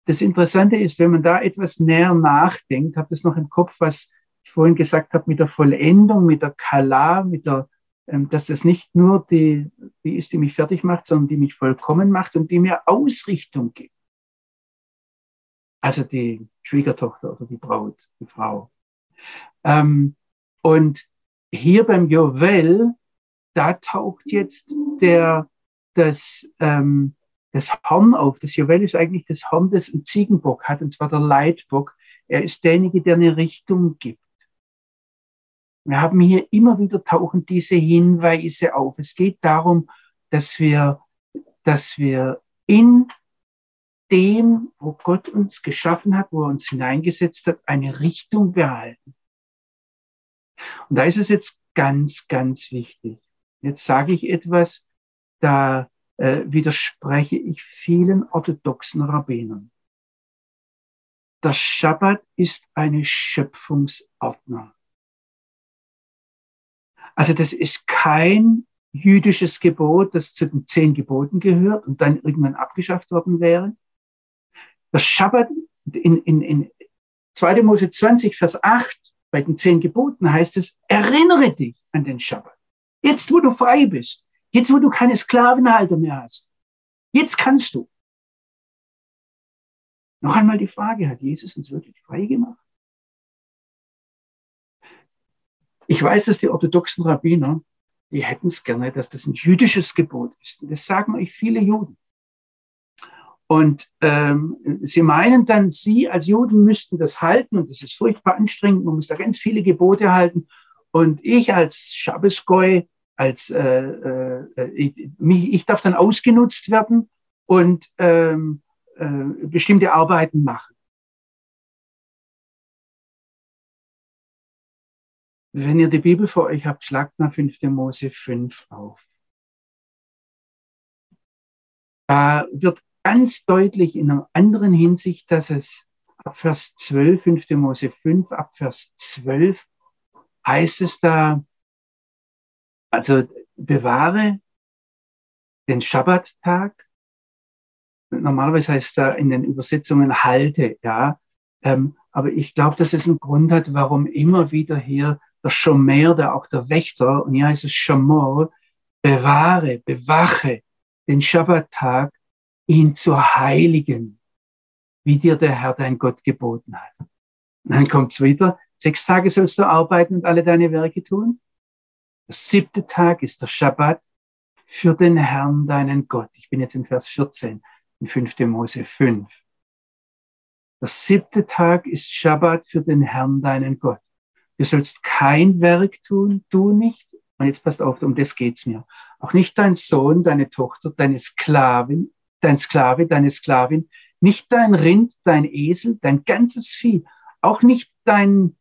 das Interessante ist, wenn man da etwas näher nachdenkt, habe das noch im Kopf, was ich vorhin gesagt habe, mit der Vollendung, mit der Kala, mit der, ähm, dass das nicht nur die, die ist, die mich fertig macht, sondern die mich vollkommen macht und die mir Ausrichtung gibt. Also die Schwiegertochter oder die Braut, die Frau. Ähm, und hier beim Jovel, da taucht jetzt der, das, ähm, das Horn auf. Das Juwel ist eigentlich das Horn, das ein Ziegenbock hat, und zwar der Leitbock, Er ist derjenige, der eine Richtung gibt. Wir haben hier immer wieder tauchen diese Hinweise auf. Es geht darum, dass wir, dass wir in dem, wo Gott uns geschaffen hat, wo er uns hineingesetzt hat, eine Richtung behalten. Und da ist es jetzt ganz, ganz wichtig. Jetzt sage ich etwas, da äh, widerspreche ich vielen orthodoxen Rabbinern. Der Schabbat ist eine Schöpfungsordnung. Also das ist kein jüdisches Gebot, das zu den zehn Geboten gehört und dann irgendwann abgeschafft worden wäre. Der Schabbat in, in, in 2. Mose 20, Vers 8 bei den zehn Geboten heißt es, erinnere dich an den Schabbat. Jetzt, wo du frei bist, jetzt, wo du keine Sklavenhalter mehr hast, jetzt kannst du. Noch einmal die Frage, hat Jesus uns wirklich frei gemacht? Ich weiß, dass die orthodoxen Rabbiner, die hätten es gerne, dass das ein jüdisches Gebot ist. Und das sagen euch viele Juden. Und ähm, sie meinen dann, sie als Juden müssten das halten und das ist furchtbar anstrengend, man muss da ganz viele Gebote halten. Und ich als Schabbesgoy, als äh, äh, ich, ich darf dann ausgenutzt werden und ähm, äh, bestimmte Arbeiten machen. Wenn ihr die Bibel vor euch habt, schlagt mal 5. Mose 5 auf. Da wird ganz deutlich in einer anderen Hinsicht, dass es ab Vers 12, 5. Mose 5, ab Vers 12 heißt es da, also bewahre den Schabbattag. Normalerweise heißt es da in den Übersetzungen halte, ja. Ähm, aber ich glaube, dass es einen Grund hat, warum immer wieder hier der Schomer, der auch der Wächter, und hier heißt es Schomor, bewahre, bewache den Schabbattag ihn zu heiligen, wie dir der Herr dein Gott geboten hat. Und dann kommt's wieder, sechs Tage sollst du arbeiten und alle deine Werke tun. Der siebte Tag ist der Schabbat für den Herrn deinen Gott. Ich bin jetzt in Vers 14 in 5. Mose 5. Der siebte Tag ist Schabbat für den Herrn deinen Gott. Du sollst kein Werk tun, du nicht. Und jetzt passt auf, um das geht's mir. Auch nicht dein Sohn, deine Tochter, deine Sklavin, dein Sklave, deine Sklavin, nicht dein Rind, dein Esel, dein ganzes Vieh, auch nicht dein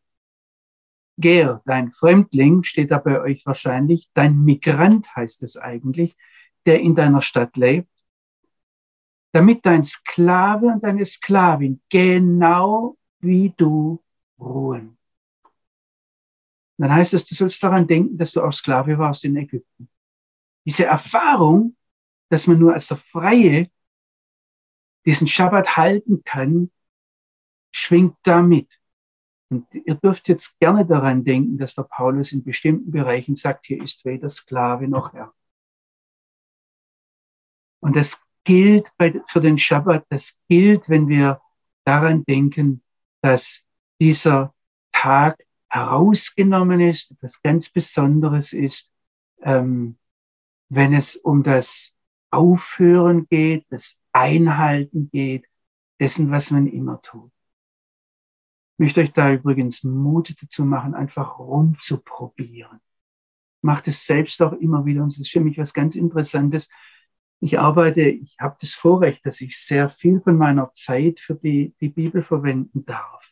Ger, dein Fremdling, steht da bei euch wahrscheinlich, dein Migrant heißt es eigentlich, der in deiner Stadt lebt, damit dein Sklave und deine Sklavin genau wie du ruhen. dann heißt es, du sollst daran denken, dass du auch Sklave warst in Ägypten. Diese Erfahrung dass man nur als der Freie diesen Schabbat halten kann, schwingt damit. Und ihr dürft jetzt gerne daran denken, dass der Paulus in bestimmten Bereichen sagt, hier ist weder Sklave noch Herr. Und das gilt bei, für den Schabbat, das gilt, wenn wir daran denken, dass dieser Tag herausgenommen ist, etwas ganz Besonderes ist, ähm, wenn es um das Aufhören geht, das Einhalten geht, dessen, was man immer tut. Ich möchte euch da übrigens Mut dazu machen, einfach rumzuprobieren. Macht es selbst auch immer wieder und es ist für mich was ganz Interessantes. Ich arbeite, ich habe das Vorrecht, dass ich sehr viel von meiner Zeit für die, die Bibel verwenden darf.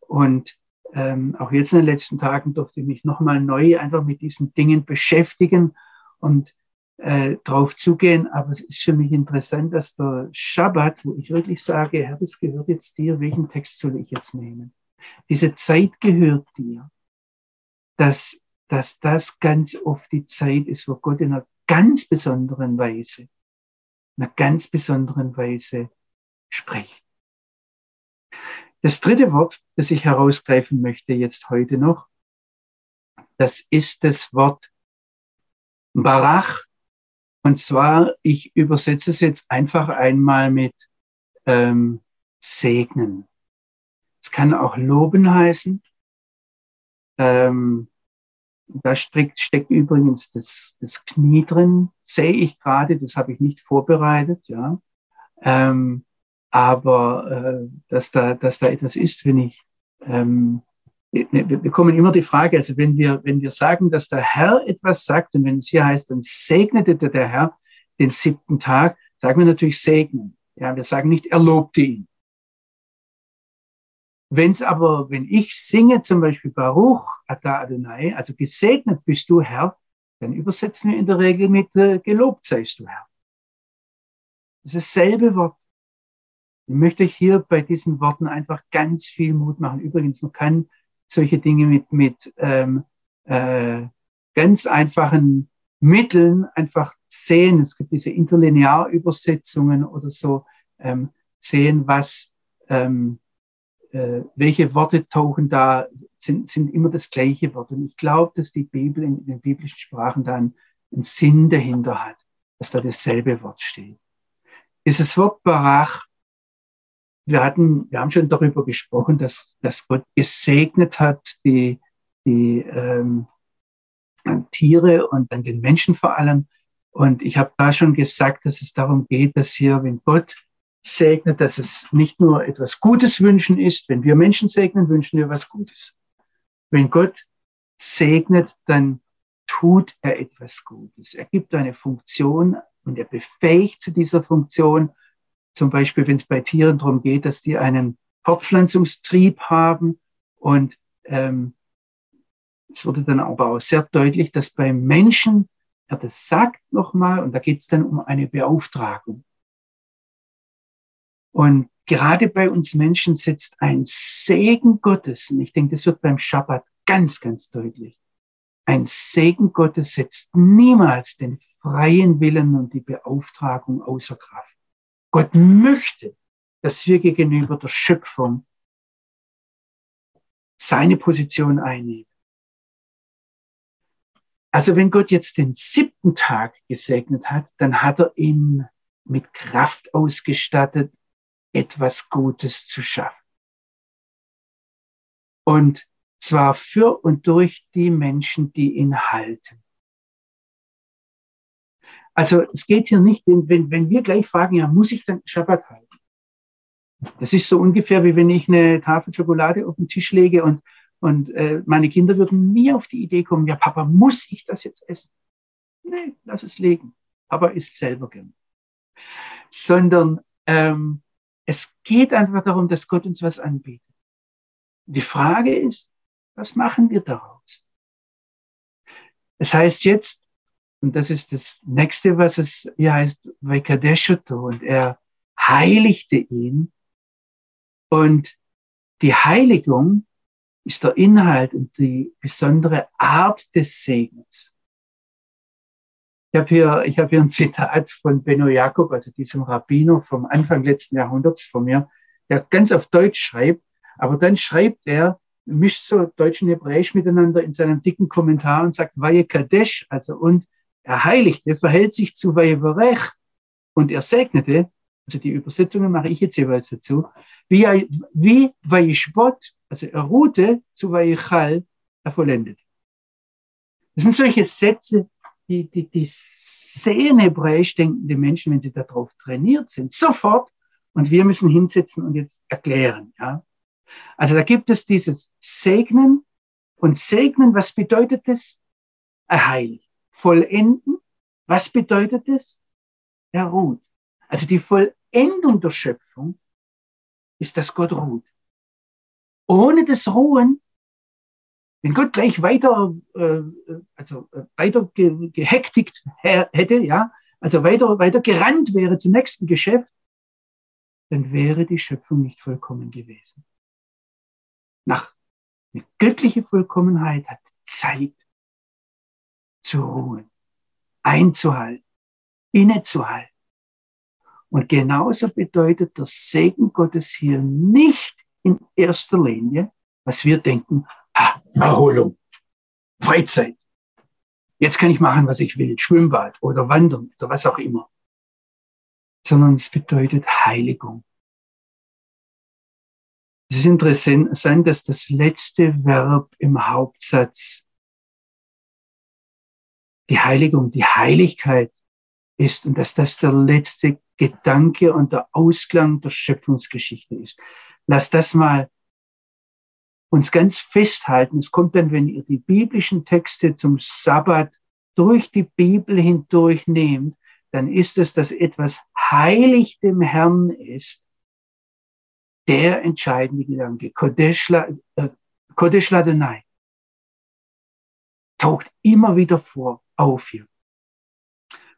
Und ähm, auch jetzt in den letzten Tagen durfte ich mich nochmal neu einfach mit diesen Dingen beschäftigen und äh, drauf zugehen. Aber es ist für mich interessant, dass der Schabbat, wo ich wirklich sage, Herr, das gehört jetzt dir, welchen Text soll ich jetzt nehmen? Diese Zeit gehört dir. Dass, dass das ganz oft die Zeit ist, wo Gott in einer ganz besonderen Weise, in einer ganz besonderen Weise spricht. Das dritte Wort, das ich herausgreifen möchte jetzt heute noch, das ist das Wort Barach und zwar, ich übersetze es jetzt einfach einmal mit ähm, segnen. Es kann auch loben heißen. Ähm, da steckt, steckt übrigens das, das Knie drin, sehe ich gerade, das habe ich nicht vorbereitet, ja. Ähm, aber äh, dass, da, dass da etwas ist, wenn ich, ähm, wir bekommen immer die Frage, also wenn wir, wenn wir sagen, dass der Herr etwas sagt und wenn es hier heißt, dann segnete der Herr den siebten Tag, sagen wir natürlich segnen. Ja, wir sagen nicht, er lobte ihn. Wenn es aber, wenn ich singe zum Beispiel Baruch Ata Adonai, also gesegnet bist du Herr, dann übersetzen wir in der Regel mit äh, gelobt seist du Herr. Das ist dasselbe Wort. Ich möchte hier bei diesen Worten einfach ganz viel Mut machen. Übrigens, man kann solche Dinge mit, mit ähm, äh, ganz einfachen Mitteln einfach sehen. Es gibt diese Interlinearübersetzungen oder so, ähm, sehen, was, ähm, äh, welche Worte tauchen da, sind, sind immer das gleiche Wort. Und ich glaube, dass die Bibel in, in den biblischen Sprachen dann einen Sinn dahinter hat, dass da dasselbe Wort steht. Dieses Wort Barach, wir hatten, wir haben schon darüber gesprochen, dass, dass Gott gesegnet hat, die, die ähm, Tiere und dann den Menschen vor allem. Und ich habe da schon gesagt, dass es darum geht, dass hier, wenn Gott segnet, dass es nicht nur etwas Gutes wünschen ist. Wenn wir Menschen segnen, wünschen wir was Gutes. Wenn Gott segnet, dann tut er etwas Gutes. Er gibt eine Funktion und er befähigt zu dieser Funktion. Zum Beispiel, wenn es bei Tieren darum geht, dass die einen Fortpflanzungstrieb haben. Und ähm, es wurde dann aber auch sehr deutlich, dass beim Menschen er das sagt nochmal und da geht es dann um eine Beauftragung. Und gerade bei uns Menschen sitzt ein Segen Gottes, und ich denke, das wird beim Schabbat ganz, ganz deutlich. Ein Segen Gottes setzt niemals den freien Willen und die Beauftragung außer Kraft. Gott möchte, dass wir gegenüber der Schöpfung seine Position einnehmen. Also wenn Gott jetzt den siebten Tag gesegnet hat, dann hat er ihn mit Kraft ausgestattet, etwas Gutes zu schaffen. Und zwar für und durch die Menschen, die ihn halten. Also es geht hier nicht, wenn, wenn wir gleich fragen, ja, muss ich dann Schabbat halten? Das ist so ungefähr, wie wenn ich eine Tafel Schokolade auf den Tisch lege und, und äh, meine Kinder würden nie auf die Idee kommen, ja, Papa, muss ich das jetzt essen? Nee, lass es legen. Papa isst selber gern. Sondern ähm, es geht einfach darum, dass Gott uns was anbietet. Die Frage ist, was machen wir daraus? Es heißt jetzt, und das ist das nächste, was es hier heißt, Vekadeshoto, und er heiligte ihn. Und die Heiligung ist der Inhalt und die besondere Art des Segens. Ich habe hier, ich habe hier ein Zitat von Benno Jakob, also diesem Rabbiner vom Anfang letzten Jahrhunderts von mir, der ganz auf Deutsch schreibt, aber dann schreibt er, mischt so Deutsch und Hebräisch miteinander in seinem dicken Kommentar und sagt, Vaye Kadesh, also und er heiligte, verhält sich zu Varech und er segnete, also die Übersetzungen mache ich jetzt jeweils dazu, wie, wie Vayishbot, also er ruhte zu Vayichal, er vollendet. Das sind solche Sätze, die, die, die sehen hebräisch denkende Menschen, wenn sie darauf trainiert sind, sofort. Und wir müssen hinsetzen und jetzt erklären. Ja? Also da gibt es dieses Segnen und Segnen, was bedeutet das? Erheiligen. Vollenden, was bedeutet das? Er ruht. Also die Vollendung der Schöpfung ist, dass Gott ruht. Ohne das Ruhen wenn Gott gleich weiter, äh, also äh, weiter ge gehektigt hätte, ja, also weiter, weiter gerannt wäre zum nächsten Geschäft, dann wäre die Schöpfung nicht vollkommen gewesen. Nach eine göttliche Vollkommenheit hat Zeit zu ruhen, einzuhalten, innezuhalten. Und genauso bedeutet der Segen Gottes hier nicht in erster Linie, was wir denken, ah, Erholung, Freizeit. Jetzt kann ich machen, was ich will, Schwimmbad oder Wandern oder was auch immer. Sondern es bedeutet Heiligung. Es ist interessant, dass das letzte Verb im Hauptsatz die Heiligung, die Heiligkeit ist und dass das der letzte Gedanke und der Ausklang der Schöpfungsgeschichte ist. Lass das mal uns ganz festhalten. Es kommt dann, wenn ihr die biblischen Texte zum Sabbat durch die Bibel hindurch nehmt, dann ist es, dass etwas heilig dem Herrn ist, der entscheidende Gedanke. Kodesh, äh, taucht immer wieder vor, auf hier.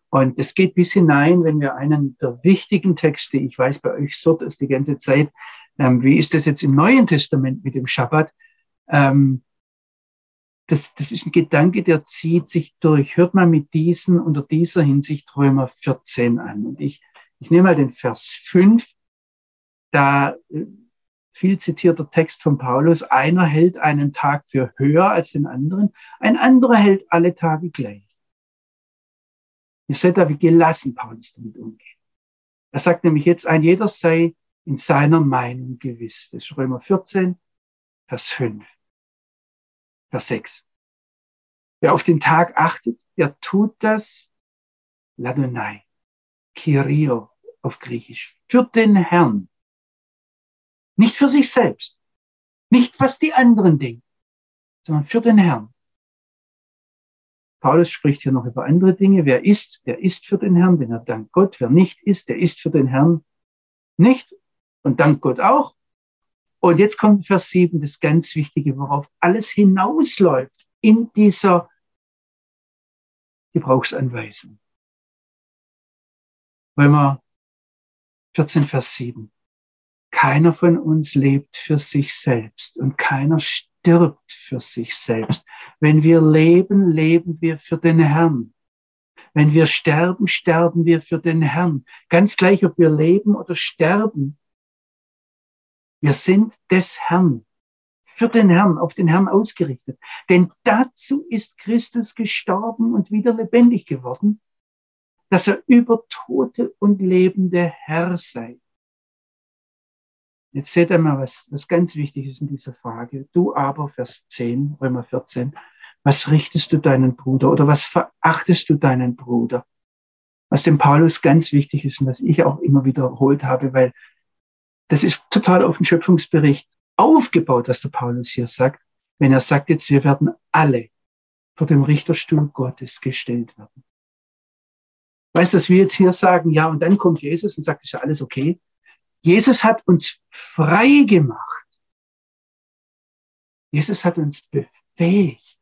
Und es geht bis hinein, wenn wir einen der wichtigen Texte, ich weiß, bei euch so das die ganze Zeit, ähm, wie ist das jetzt im Neuen Testament mit dem Schabbat? Ähm, das, das ist ein Gedanke, der zieht sich durch. Hört mal mit diesen, unter dieser Hinsicht Römer 14 an. Und ich, ich nehme mal den Vers 5. Da äh, viel zitierter Text von Paulus. Einer hält einen Tag für höher als den anderen. Ein anderer hält alle Tage gleich. Ihr seht da, wie gelassen Paulus damit umgeht. Er sagt nämlich jetzt, ein jeder sei in seiner Meinung gewiss. Das ist Römer 14, Vers 5. Vers 6. Wer auf den Tag achtet, der tut das Ladonai, Kirio auf Griechisch, für den Herrn. Nicht für sich selbst, nicht was die anderen denken, sondern für den Herrn. Paulus spricht hier noch über andere Dinge. Wer ist, der ist für den Herrn, denn er dankt Gott. Wer nicht ist, der ist für den Herrn nicht und dankt Gott auch. Und jetzt kommt Vers 7, das ganz Wichtige, worauf alles hinausläuft in dieser Gebrauchsanweisung. Römer 14, Vers 7. Keiner von uns lebt für sich selbst und keiner stirbt für sich selbst. Wenn wir leben, leben wir für den Herrn. Wenn wir sterben, sterben wir für den Herrn. Ganz gleich, ob wir leben oder sterben, wir sind des Herrn, für den Herrn, auf den Herrn ausgerichtet. Denn dazu ist Christus gestorben und wieder lebendig geworden, dass er über Tote und Lebende Herr sei. Jetzt seht ihr mal, was, was ganz wichtig ist in dieser Frage. Du aber, Vers 10, Römer 14, was richtest du deinen Bruder oder was verachtest du deinen Bruder? Was dem Paulus ganz wichtig ist und was ich auch immer wiederholt habe, weil das ist total auf den Schöpfungsbericht aufgebaut, was der Paulus hier sagt, wenn er sagt jetzt, wir werden alle vor dem Richterstuhl Gottes gestellt werden. Weißt du, dass wir jetzt hier sagen, ja, und dann kommt Jesus und sagt, ist ja alles okay. Jesus hat uns frei gemacht. Jesus hat uns befähigt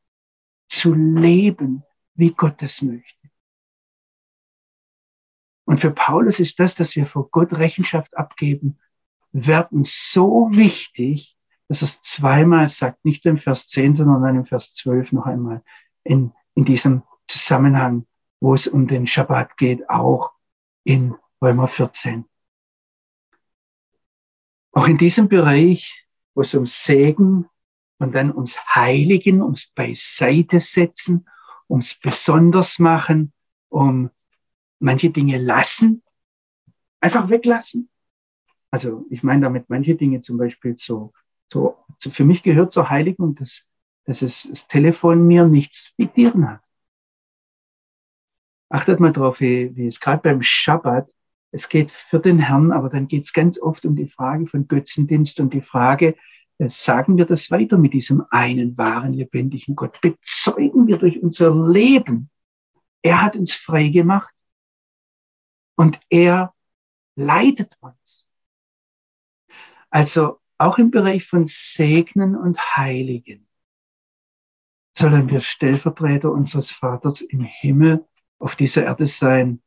zu leben, wie Gott es möchte. Und für Paulus ist das, dass wir vor Gott Rechenschaft abgeben, werden so wichtig, dass es zweimal sagt, nicht im Vers 10, sondern im Vers 12 noch einmal in, in diesem Zusammenhang, wo es um den Schabbat geht, auch in Römer 14. Auch in diesem Bereich, wo es um Segen und dann ums Heiligen, ums Beiseite setzen, ums Besonders machen, um manche Dinge lassen, einfach weglassen, also ich meine damit manche Dinge zum Beispiel so, so, so für mich gehört zur Heiligung, dass, dass es, das Telefon mir nichts diktieren hat. Achtet mal drauf, wie, wie es gerade beim Schabbat, es geht für den Herrn, aber dann geht es ganz oft um die Frage von Götzendienst und die Frage, äh, sagen wir das weiter mit diesem einen wahren, lebendigen Gott? Bezeugen wir durch unser Leben, er hat uns frei gemacht und er leitet uns. Also auch im Bereich von Segnen und Heiligen sollen wir Stellvertreter unseres Vaters im Himmel auf dieser Erde sein.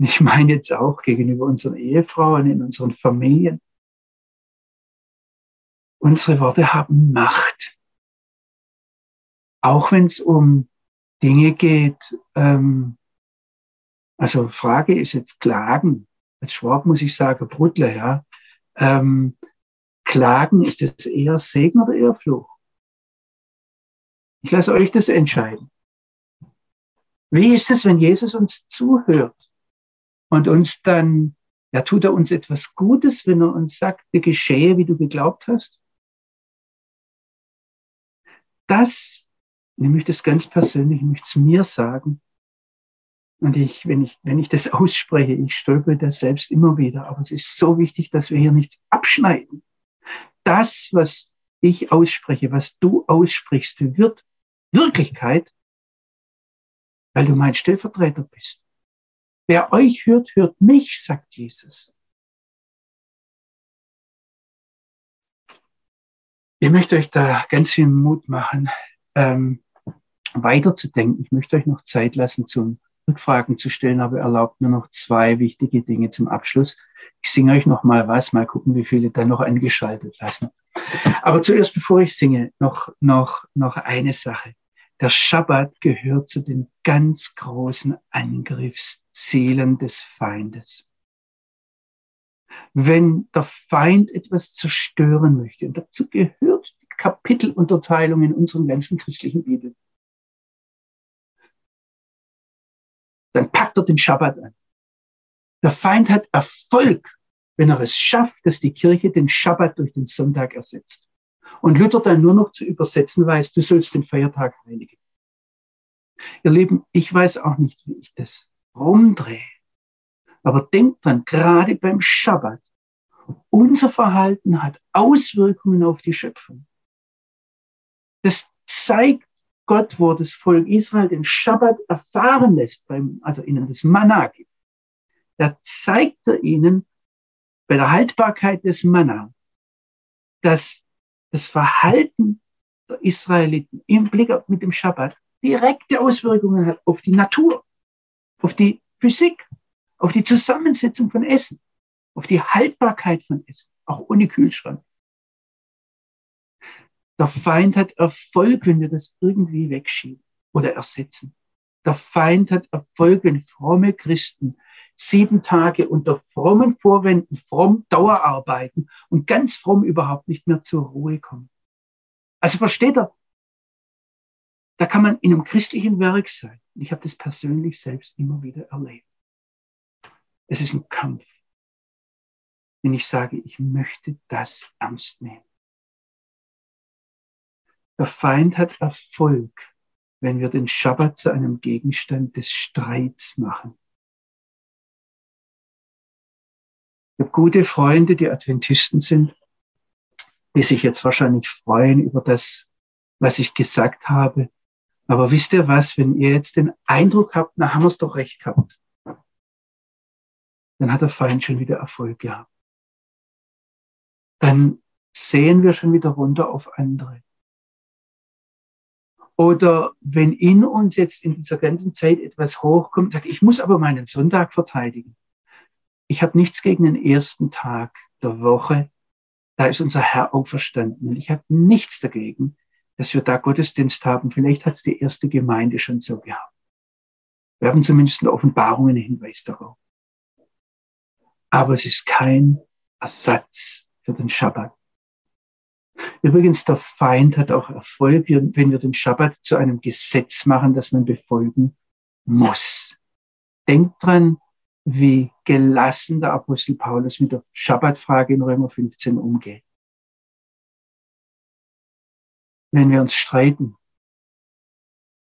Ich meine jetzt auch gegenüber unseren Ehefrauen, in unseren Familien. Unsere Worte haben Macht. Auch wenn es um Dinge geht, ähm, also Frage ist jetzt Klagen. Als Schwab muss ich sagen, Brudler, ja ähm, klagen, ist es eher Segen oder eher Fluch? Ich lasse euch das entscheiden. Wie ist es, wenn Jesus uns zuhört und uns dann, ja, tut er uns etwas Gutes, wenn er uns sagt, geschehe, wie du geglaubt hast? Das, ich möchte es ganz persönlich, ich möchte es mir sagen, Und ich, wenn ich, wenn ich das ausspreche, ich stolper das selbst immer wieder. Aber es ist so wichtig, dass wir hier nichts abschneiden. Das, was ich ausspreche, was du aussprichst, wird Wirklichkeit, weil du mein Stellvertreter bist. Wer euch hört, hört mich, sagt Jesus. Ich möchte euch da ganz viel Mut machen, ähm, weiterzudenken. Ich möchte euch noch Zeit lassen, zum Rückfragen zu stellen, aber erlaubt nur noch zwei wichtige Dinge zum Abschluss. Ich singe euch noch mal was, mal gucken, wie viele da noch angeschaltet lassen. Aber zuerst, bevor ich singe, noch, noch, noch eine Sache. Der Schabbat gehört zu den ganz großen Angriffszielen des Feindes. Wenn der Feind etwas zerstören möchte, und dazu gehört die Kapitelunterteilung in unseren ganzen christlichen Bibeln, dann packt er den Schabbat an. Der Feind hat Erfolg, wenn er es schafft, dass die Kirche den Schabbat durch den Sonntag ersetzt und Luther dann nur noch zu übersetzen weiß, du sollst den Feiertag heiligen. Ihr Lieben, ich weiß auch nicht, wie ich das rumdrehe. Aber denkt dran, gerade beim Schabbat, unser Verhalten hat Auswirkungen auf die Schöpfung. Das zeigt Gott, wo das Volk Israel den Schabbat erfahren lässt, beim, also ihnen das Manna gibt. Da zeigt er ihnen bei der Haltbarkeit des Manna, dass das Verhalten der Israeliten im Blick auf, mit dem Schabbat direkte Auswirkungen hat auf die Natur, auf die Physik, auf die Zusammensetzung von Essen, auf die Haltbarkeit von Essen, auch ohne Kühlschrank. Der Feind hat Erfolg, wenn wir das irgendwie wegschieben oder ersetzen. Der Feind hat Erfolg, wenn fromme Christen sieben Tage unter frommen Vorwänden, fromm Dauerarbeiten und ganz fromm überhaupt nicht mehr zur Ruhe kommen. Also versteht er, da kann man in einem christlichen Werk sein. Ich habe das persönlich selbst immer wieder erlebt. Es ist ein Kampf, wenn ich sage, ich möchte das ernst nehmen. Der Feind hat Erfolg, wenn wir den Schabbat zu einem Gegenstand des Streits machen. Ich habe gute Freunde, die Adventisten sind, die sich jetzt wahrscheinlich freuen über das, was ich gesagt habe. Aber wisst ihr was, wenn ihr jetzt den Eindruck habt, na haben wir es doch recht gehabt, dann hat der Feind schon wieder Erfolg gehabt. Dann sehen wir schon wieder runter auf andere. Oder wenn in uns jetzt in dieser ganzen Zeit etwas hochkommt, sagt, ich muss aber meinen Sonntag verteidigen. Ich habe nichts gegen den ersten Tag der Woche. Da ist unser Herr auferstanden. Und ich habe nichts dagegen, dass wir da Gottesdienst haben. Vielleicht hat es die erste Gemeinde schon so gehabt. Wir haben zumindest in Offenbarung einen Hinweis darauf. Aber es ist kein Ersatz für den Schabbat. Übrigens, der Feind hat auch Erfolg, wenn wir den Schabbat zu einem Gesetz machen, das man befolgen muss. Denkt dran, wie gelassen der Apostel Paulus mit der Schabbatfrage in Römer 15 umgeht. Wenn wir uns streiten,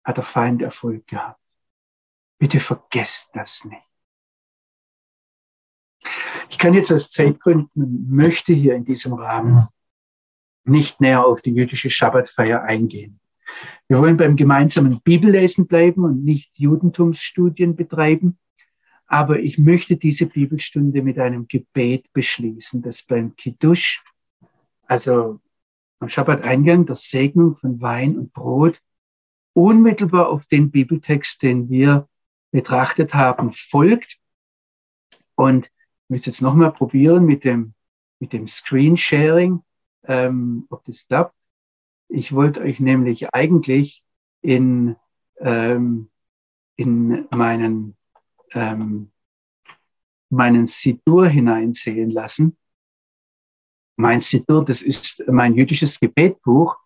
hat der Feind Erfolg gehabt. Bitte vergesst das nicht. Ich kann jetzt aus Zeitgründen, möchte hier in diesem Rahmen nicht näher auf die jüdische Schabbatfeier eingehen. Wir wollen beim gemeinsamen Bibellesen bleiben und nicht Judentumsstudien betreiben. Aber ich möchte diese Bibelstunde mit einem Gebet beschließen, das beim Kiddush, also am Schabbat-Eingang, der Segnung von Wein und Brot, unmittelbar auf den Bibeltext, den wir betrachtet haben, folgt. Und ich möchte jetzt nochmal probieren mit dem, mit dem Screen-Sharing, ähm, ob das klappt. Ich wollte euch nämlich eigentlich in, ähm, in meinen ähm, meinen Sidur hineinsehen lassen. Mein Sidur, das ist mein jüdisches Gebetbuch.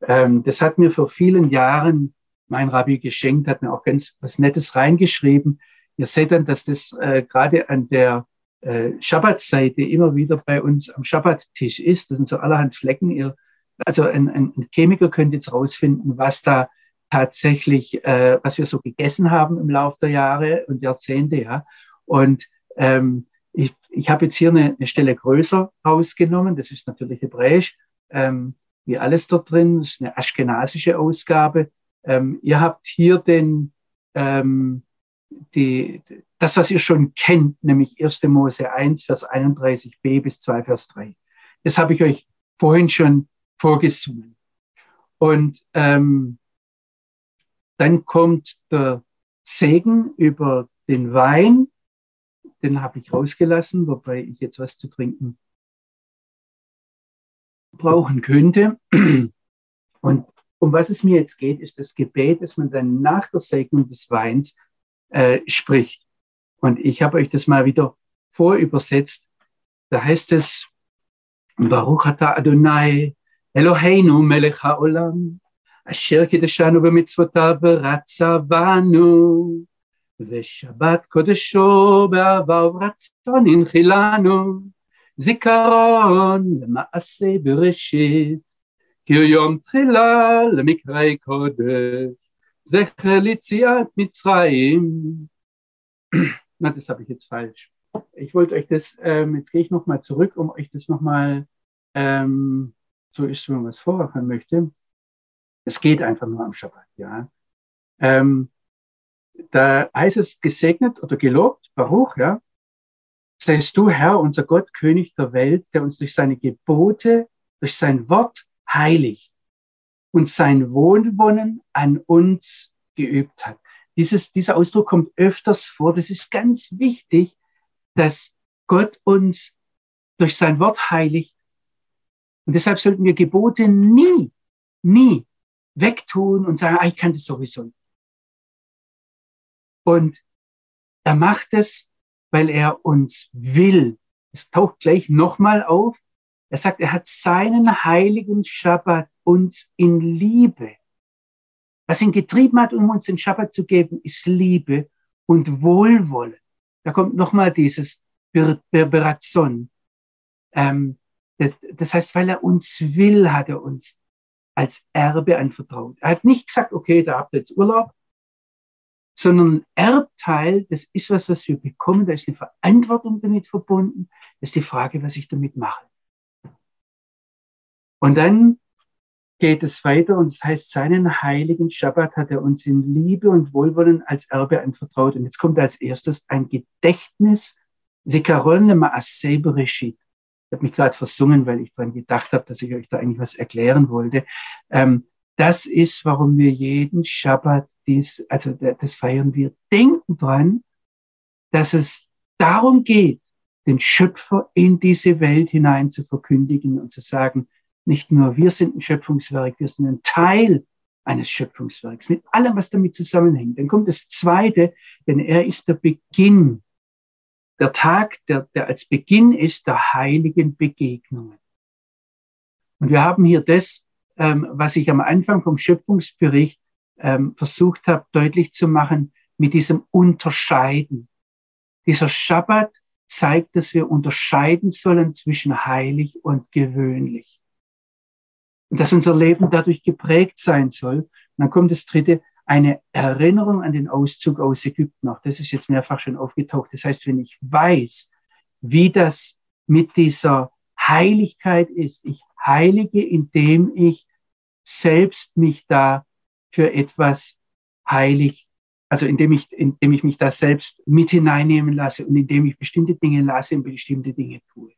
Ähm, das hat mir vor vielen Jahren mein Rabbi geschenkt, hat mir auch ganz was Nettes reingeschrieben. Ihr seht dann, dass das äh, gerade an der äh, Schabbatseite immer wieder bei uns am Schabbattisch ist. Das sind so allerhand Flecken. Ihr, also ein, ein Chemiker könnte jetzt rausfinden, was da tatsächlich, äh, was wir so gegessen haben im Laufe der Jahre und Jahrzehnte, ja. Und ähm, ich, ich habe jetzt hier eine, eine Stelle größer rausgenommen, das ist natürlich hebräisch, ähm, wie alles dort drin, das ist eine aschkenasische Ausgabe. Ähm, ihr habt hier den, ähm, die, das, was ihr schon kennt, nämlich 1. Mose 1, Vers 31b bis 2, Vers 3. Das habe ich euch vorhin schon vorgesungen. Und ähm, dann kommt der Segen über den Wein, den habe ich rausgelassen, wobei ich jetzt was zu trinken brauchen könnte. Und um was es mir jetzt geht, ist das Gebet, das man dann nach der Segnung des Weins äh, spricht. Und ich habe euch das mal wieder vorübersetzt. Da heißt es, Baruch Adonai, Eloheinu melech haolam, asher kideshanu b'mitzvotav v'ratzavanu, ושבת קודשו באהבה וברצון הנחילנו, זיכרון למעשה בראשית, כי הוא יום תחילה למקראי קודש, זכר ליציאת מצרים. Na, das habe ich jetzt falsch. Ich wollte euch das, ähm, jetzt gehe ich nochmal zurück, um euch das nochmal ähm, so ist, wenn man es vormachen möchte. Es geht einfach nur am Schabbat, ja. Ähm, da heißt es gesegnet oder gelobt, Baruch, ja. Seist du, Herr, unser Gott, König der Welt, der uns durch seine Gebote, durch sein Wort heiligt und sein Wohlwollen an uns geübt hat. Dieses, dieser Ausdruck kommt öfters vor. Das ist ganz wichtig, dass Gott uns durch sein Wort heiligt. Und deshalb sollten wir Gebote nie, nie wegtun und sagen, ah, ich kann das sowieso nicht. Und er macht es, weil er uns will. Es taucht gleich nochmal auf. Er sagt, er hat seinen heiligen Schabbat uns in Liebe. Was ihn getrieben hat, um uns den Schabbat zu geben, ist Liebe und Wohlwollen. Da kommt nochmal dieses Berazon. Ähm, das, das heißt, weil er uns will, hat er uns als Erbe anvertraut. Er hat nicht gesagt, okay, da habt ihr jetzt Urlaub, sondern Erbteil, das ist was, was wir bekommen, da ist eine Verantwortung damit verbunden, das ist die Frage, was ich damit mache. Und dann geht es weiter und es heißt, seinen heiligen Schabbat hat er uns in Liebe und Wohlwollen als Erbe anvertraut. Und jetzt kommt als erstes ein Gedächtnis, Sekaron Maaseh Bereshit. Ich habe mich gerade versungen, weil ich daran gedacht habe, dass ich euch da eigentlich was erklären wollte. Ähm, das ist, warum wir jeden Schabbat dies, also das feiern wir. Denken dran, dass es darum geht, den Schöpfer in diese Welt hinein zu verkündigen und zu sagen, nicht nur wir sind ein Schöpfungswerk, wir sind ein Teil eines Schöpfungswerks, mit allem, was damit zusammenhängt. Dann kommt das Zweite, denn er ist der Beginn, der Tag, der, der als Beginn ist der heiligen Begegnungen. Und wir haben hier das, ähm, was ich am Anfang vom Schöpfungsbericht ähm, versucht habe deutlich zu machen, mit diesem Unterscheiden. Dieser Schabbat zeigt, dass wir unterscheiden sollen zwischen heilig und gewöhnlich. Und dass unser Leben dadurch geprägt sein soll. Und dann kommt das dritte, eine Erinnerung an den Auszug aus Ägypten. Auch das ist jetzt mehrfach schon aufgetaucht. Das heißt, wenn ich weiß, wie das mit dieser Heiligkeit ist, ich heilige, indem ich selbst mich da für etwas heilig, also indem ich, indem ich mich da selbst mit hineinnehmen lasse und indem ich bestimmte Dinge lasse und bestimmte Dinge tue.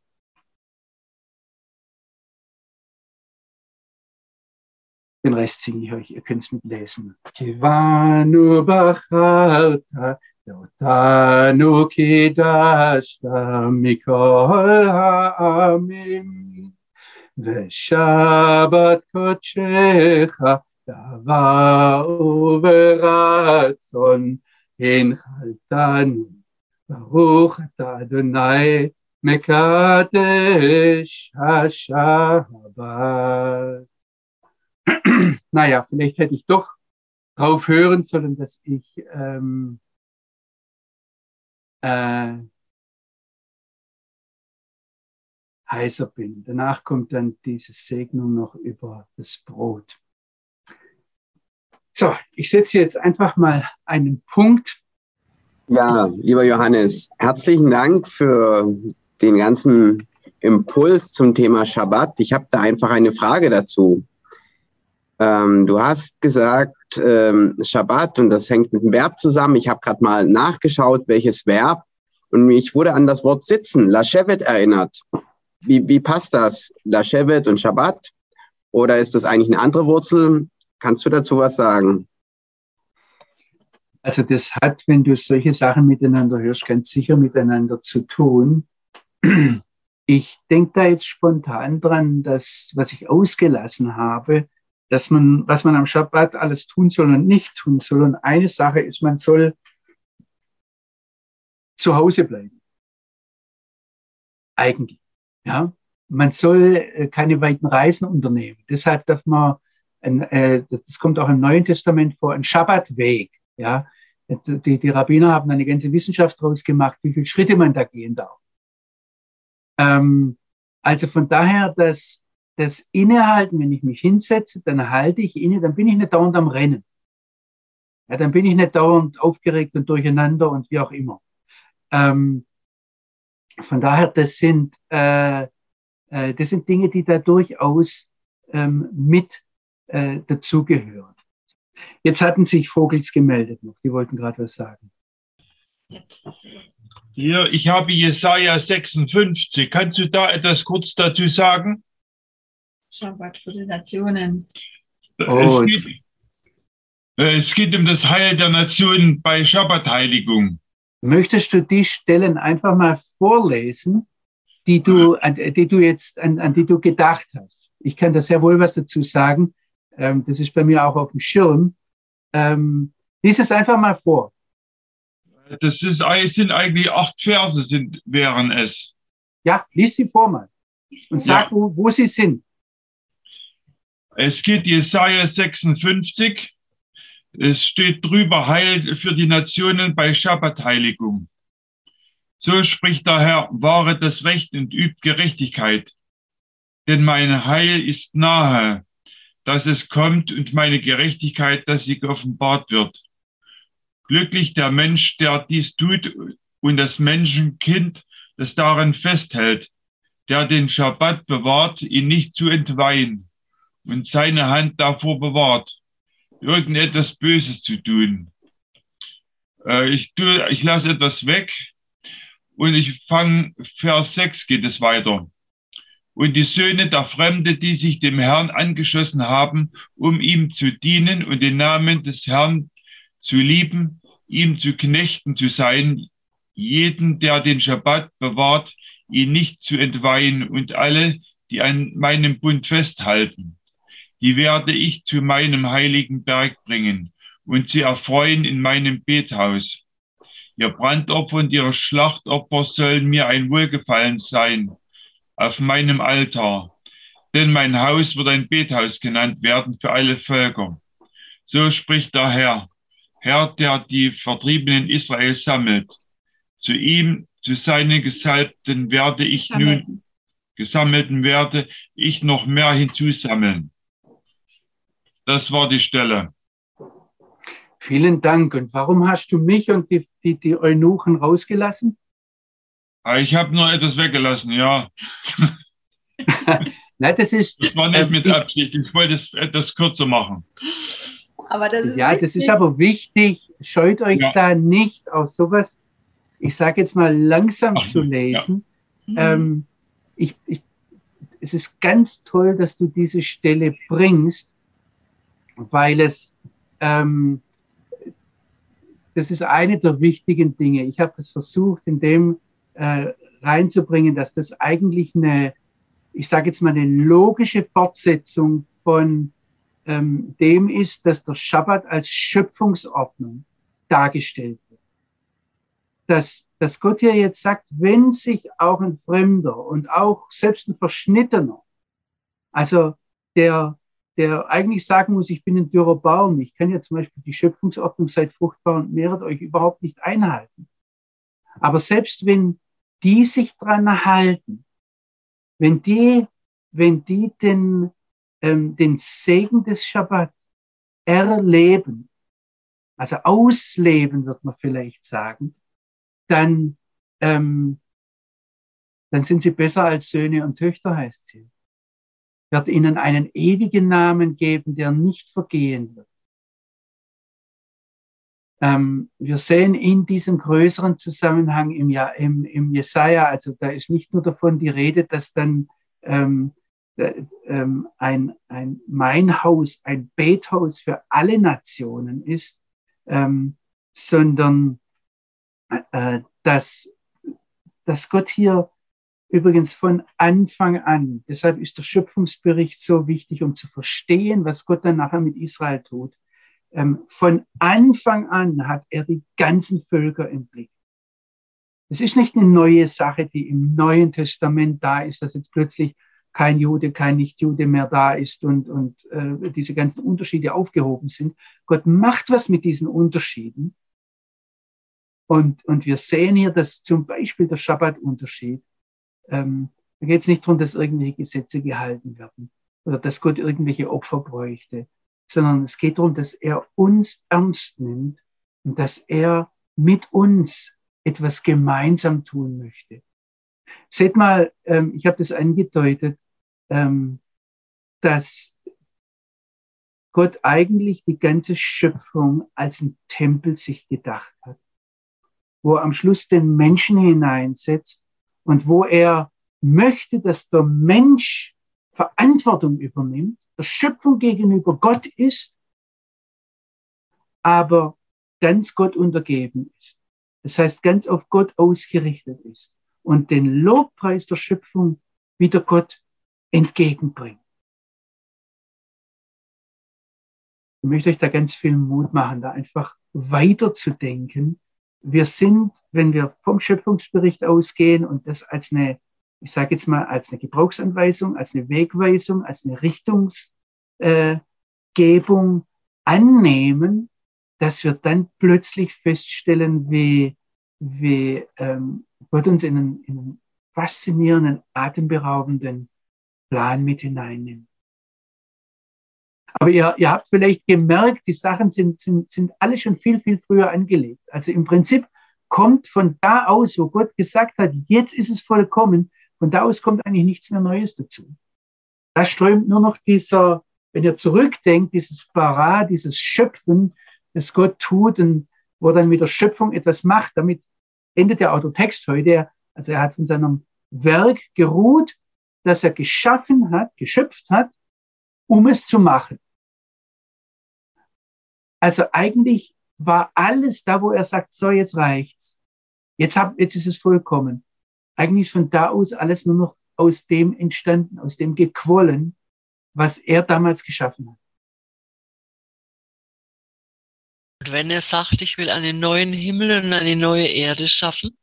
Den Rest singe ich euch, ihr könnt es mitlesen. Kivanu bacharta, yotanu kidashta mikol ha'amim, ושבת קודשך דבה וברצון הנחלתנו. ברוך אתה אדוני מקדש השבת. naja, vielleicht hätte ich doch drauf hören sollen, dass ich ähm, äh, heißer bin. Danach kommt dann diese Segnung noch über das Brot. So, ich setze jetzt einfach mal einen Punkt. Ja, lieber Johannes, herzlichen Dank für den ganzen Impuls zum Thema Schabbat. Ich habe da einfach eine Frage dazu. Ähm, du hast gesagt, ähm, Schabbat und das hängt mit dem Verb zusammen. Ich habe gerade mal nachgeschaut, welches Verb und ich wurde an das Wort sitzen, Lashevet, erinnert. Wie, wie passt das? Lashevet und Schabbat? Oder ist das eigentlich eine andere Wurzel? Kannst du dazu was sagen? Also das hat, wenn du solche Sachen miteinander hörst, ganz sicher miteinander zu tun. Ich denke da jetzt spontan dran, dass, was ich ausgelassen habe, dass man, was man am Schabbat alles tun soll und nicht tun soll. Und eine Sache ist, man soll zu Hause bleiben. Eigentlich. Ja. Man soll äh, keine weiten Reisen unternehmen. Deshalb darf man, ein, äh, das kommt auch im Neuen Testament vor, ein Schabbatweg. Ja. Die, die Rabbiner haben eine ganze Wissenschaft daraus gemacht, wie viele Schritte man da gehen darf. Ähm, also von daher, dass das Innehalten, wenn ich mich hinsetze, dann halte ich inne, dann bin ich nicht dauernd am Rennen. Ja, dann bin ich nicht dauernd aufgeregt und durcheinander und wie auch immer. Ähm, von daher, das sind, äh, äh, das sind Dinge, die da durchaus ähm, mit äh, dazugehören. Jetzt hatten sich Vogels gemeldet noch, die wollten gerade was sagen. Hier, ich habe Jesaja 56. Kannst du da etwas kurz dazu sagen? Schabbat für die Nationen. Oh, es, geht, es geht um das Heil der Nationen bei Schabbatheiligung. Möchtest du die Stellen einfach mal vorlesen, die du, an, die du jetzt, an, an die du gedacht hast? Ich kann da sehr wohl was dazu sagen. Ähm, das ist bei mir auch auf dem Schirm. Ähm, lies es einfach mal vor. Das ist, sind eigentlich acht Verse, sind, wären es. Ja, lies die vor mal und sag, ja. wo, wo sie sind. Es geht Jesaja 56. Es steht drüber Heil für die Nationen bei Schabbatheiligung. So spricht der Herr, wahre das Recht und übt Gerechtigkeit. Denn mein Heil ist nahe, dass es kommt und meine Gerechtigkeit, dass sie geoffenbart wird. Glücklich der Mensch, der dies tut und das Menschenkind, das daran festhält, der den Schabbat bewahrt, ihn nicht zu entweihen und seine Hand davor bewahrt, irgendetwas Böses zu tun. Äh, ich, tue, ich lasse etwas weg und ich fange, Vers 6 geht es weiter. Und die Söhne der Fremde, die sich dem Herrn angeschlossen haben, um ihm zu dienen und den Namen des Herrn zu lieben, ihm zu Knechten zu sein, jeden, der den Schabbat bewahrt, ihn nicht zu entweihen und alle, die an meinem Bund festhalten. Die werde ich zu meinem heiligen Berg bringen und sie erfreuen in meinem Bethaus. Ihr Brandopfer und ihre Schlachtopfer sollen mir ein Wohlgefallen sein auf meinem Altar, denn mein Haus wird ein Bethaus genannt werden für alle Völker. So spricht der Herr, Herr, der die Vertriebenen Israel sammelt. Zu ihm, zu seinen Gesalbten werde ich Gesammelten. nun, gesammelten werde ich noch mehr hinzusammeln. Das war die Stelle. Vielen Dank. Und warum hast du mich und die, die, die Eunuchen rausgelassen? Ah, ich habe nur etwas weggelassen, ja. Nein, das ist. Das war nicht äh, mit Absicht. Ich wollte es etwas kürzer machen. Aber das ist ja, wichtig. das ist aber wichtig. Scheut euch ja. da nicht auf sowas, ich sage jetzt mal, langsam Ach, zu lesen. Ja. Ähm, ich, ich, es ist ganz toll, dass du diese Stelle bringst, weil es, ähm, das ist eine der wichtigen Dinge. Ich habe es versucht, in dem äh, reinzubringen, dass das eigentlich eine, ich sage jetzt mal, eine logische Fortsetzung von ähm, dem ist, dass der Schabbat als Schöpfungsordnung dargestellt wird. Dass, dass Gott hier jetzt sagt, wenn sich auch ein Fremder und auch selbst ein Verschnittener, also der, der eigentlich sagen muss, ich bin ein dürrer Baum, ich kann ja zum Beispiel die Schöpfungsordnung seid fruchtbar und mehret euch überhaupt nicht einhalten. Aber selbst wenn die sich dran halten, wenn die, wenn die den, ähm, den Segen des Schabbat erleben, also ausleben, wird man vielleicht sagen, dann, ähm, dann sind sie besser als Söhne und Töchter, heißt sie. Wird ihnen einen ewigen Namen geben, der nicht vergehen wird. Ähm, wir sehen in diesem größeren Zusammenhang im, ja, im, im Jesaja, also da ist nicht nur davon die Rede, dass dann ähm, äh, ähm, ein, ein mein Haus, ein Bethaus für alle Nationen ist, ähm, sondern äh, dass, dass Gott hier übrigens von Anfang an, deshalb ist der Schöpfungsbericht so wichtig, um zu verstehen, was Gott dann nachher mit Israel tut, ähm, von Anfang an hat er die ganzen Völker im Blick. Es ist nicht eine neue Sache, die im Neuen Testament da ist, dass jetzt plötzlich kein Jude, kein Nichtjude mehr da ist und, und äh, diese ganzen Unterschiede aufgehoben sind. Gott macht was mit diesen Unterschieden. Und, und wir sehen hier, dass zum Beispiel der Schabbatunterschied, ähm, da geht es nicht darum, dass irgendwelche Gesetze gehalten werden oder dass Gott irgendwelche Opfer bräuchte, sondern es geht darum, dass er uns ernst nimmt und dass er mit uns etwas gemeinsam tun möchte. Seht mal, ähm, ich habe das angedeutet, ähm, dass Gott eigentlich die ganze Schöpfung als ein Tempel sich gedacht hat, wo er am Schluss den Menschen hineinsetzt und wo er möchte, dass der Mensch Verantwortung übernimmt der Schöpfung gegenüber Gott ist, aber ganz Gott untergeben ist. Das heißt, ganz auf Gott ausgerichtet ist und den Lobpreis der Schöpfung wieder Gott entgegenbringt. Ich möchte euch da ganz viel Mut machen, da einfach weiterzudenken. Wir sind, wenn wir vom Schöpfungsbericht ausgehen und das als eine ich sage jetzt mal, als eine Gebrauchsanweisung, als eine Wegweisung, als eine Richtungsgebung äh, annehmen, dass wir dann plötzlich feststellen, wie, wie ähm, Gott uns in einen, in einen faszinierenden, atemberaubenden Plan mit hineinnimmt. Aber ihr, ihr habt vielleicht gemerkt, die Sachen sind, sind, sind alle schon viel, viel früher angelegt. Also im Prinzip kommt von da aus, wo Gott gesagt hat, jetzt ist es vollkommen, von da aus kommt eigentlich nichts mehr Neues dazu. Da strömt nur noch dieser, wenn ihr zurückdenkt, dieses Bara, dieses Schöpfen, das Gott tut und wo dann mit der Schöpfung etwas macht. Damit endet ja auch der Text heute. Also er hat von seinem Werk geruht, das er geschaffen hat, geschöpft hat, um es zu machen. Also eigentlich war alles da, wo er sagt, so jetzt reicht's. Jetzt, hab, jetzt ist es vollkommen eigentlich von da aus alles nur noch aus dem entstanden, aus dem gequollen, was er damals geschaffen hat. Und wenn er sagt, ich will einen neuen Himmel und eine neue Erde schaffen?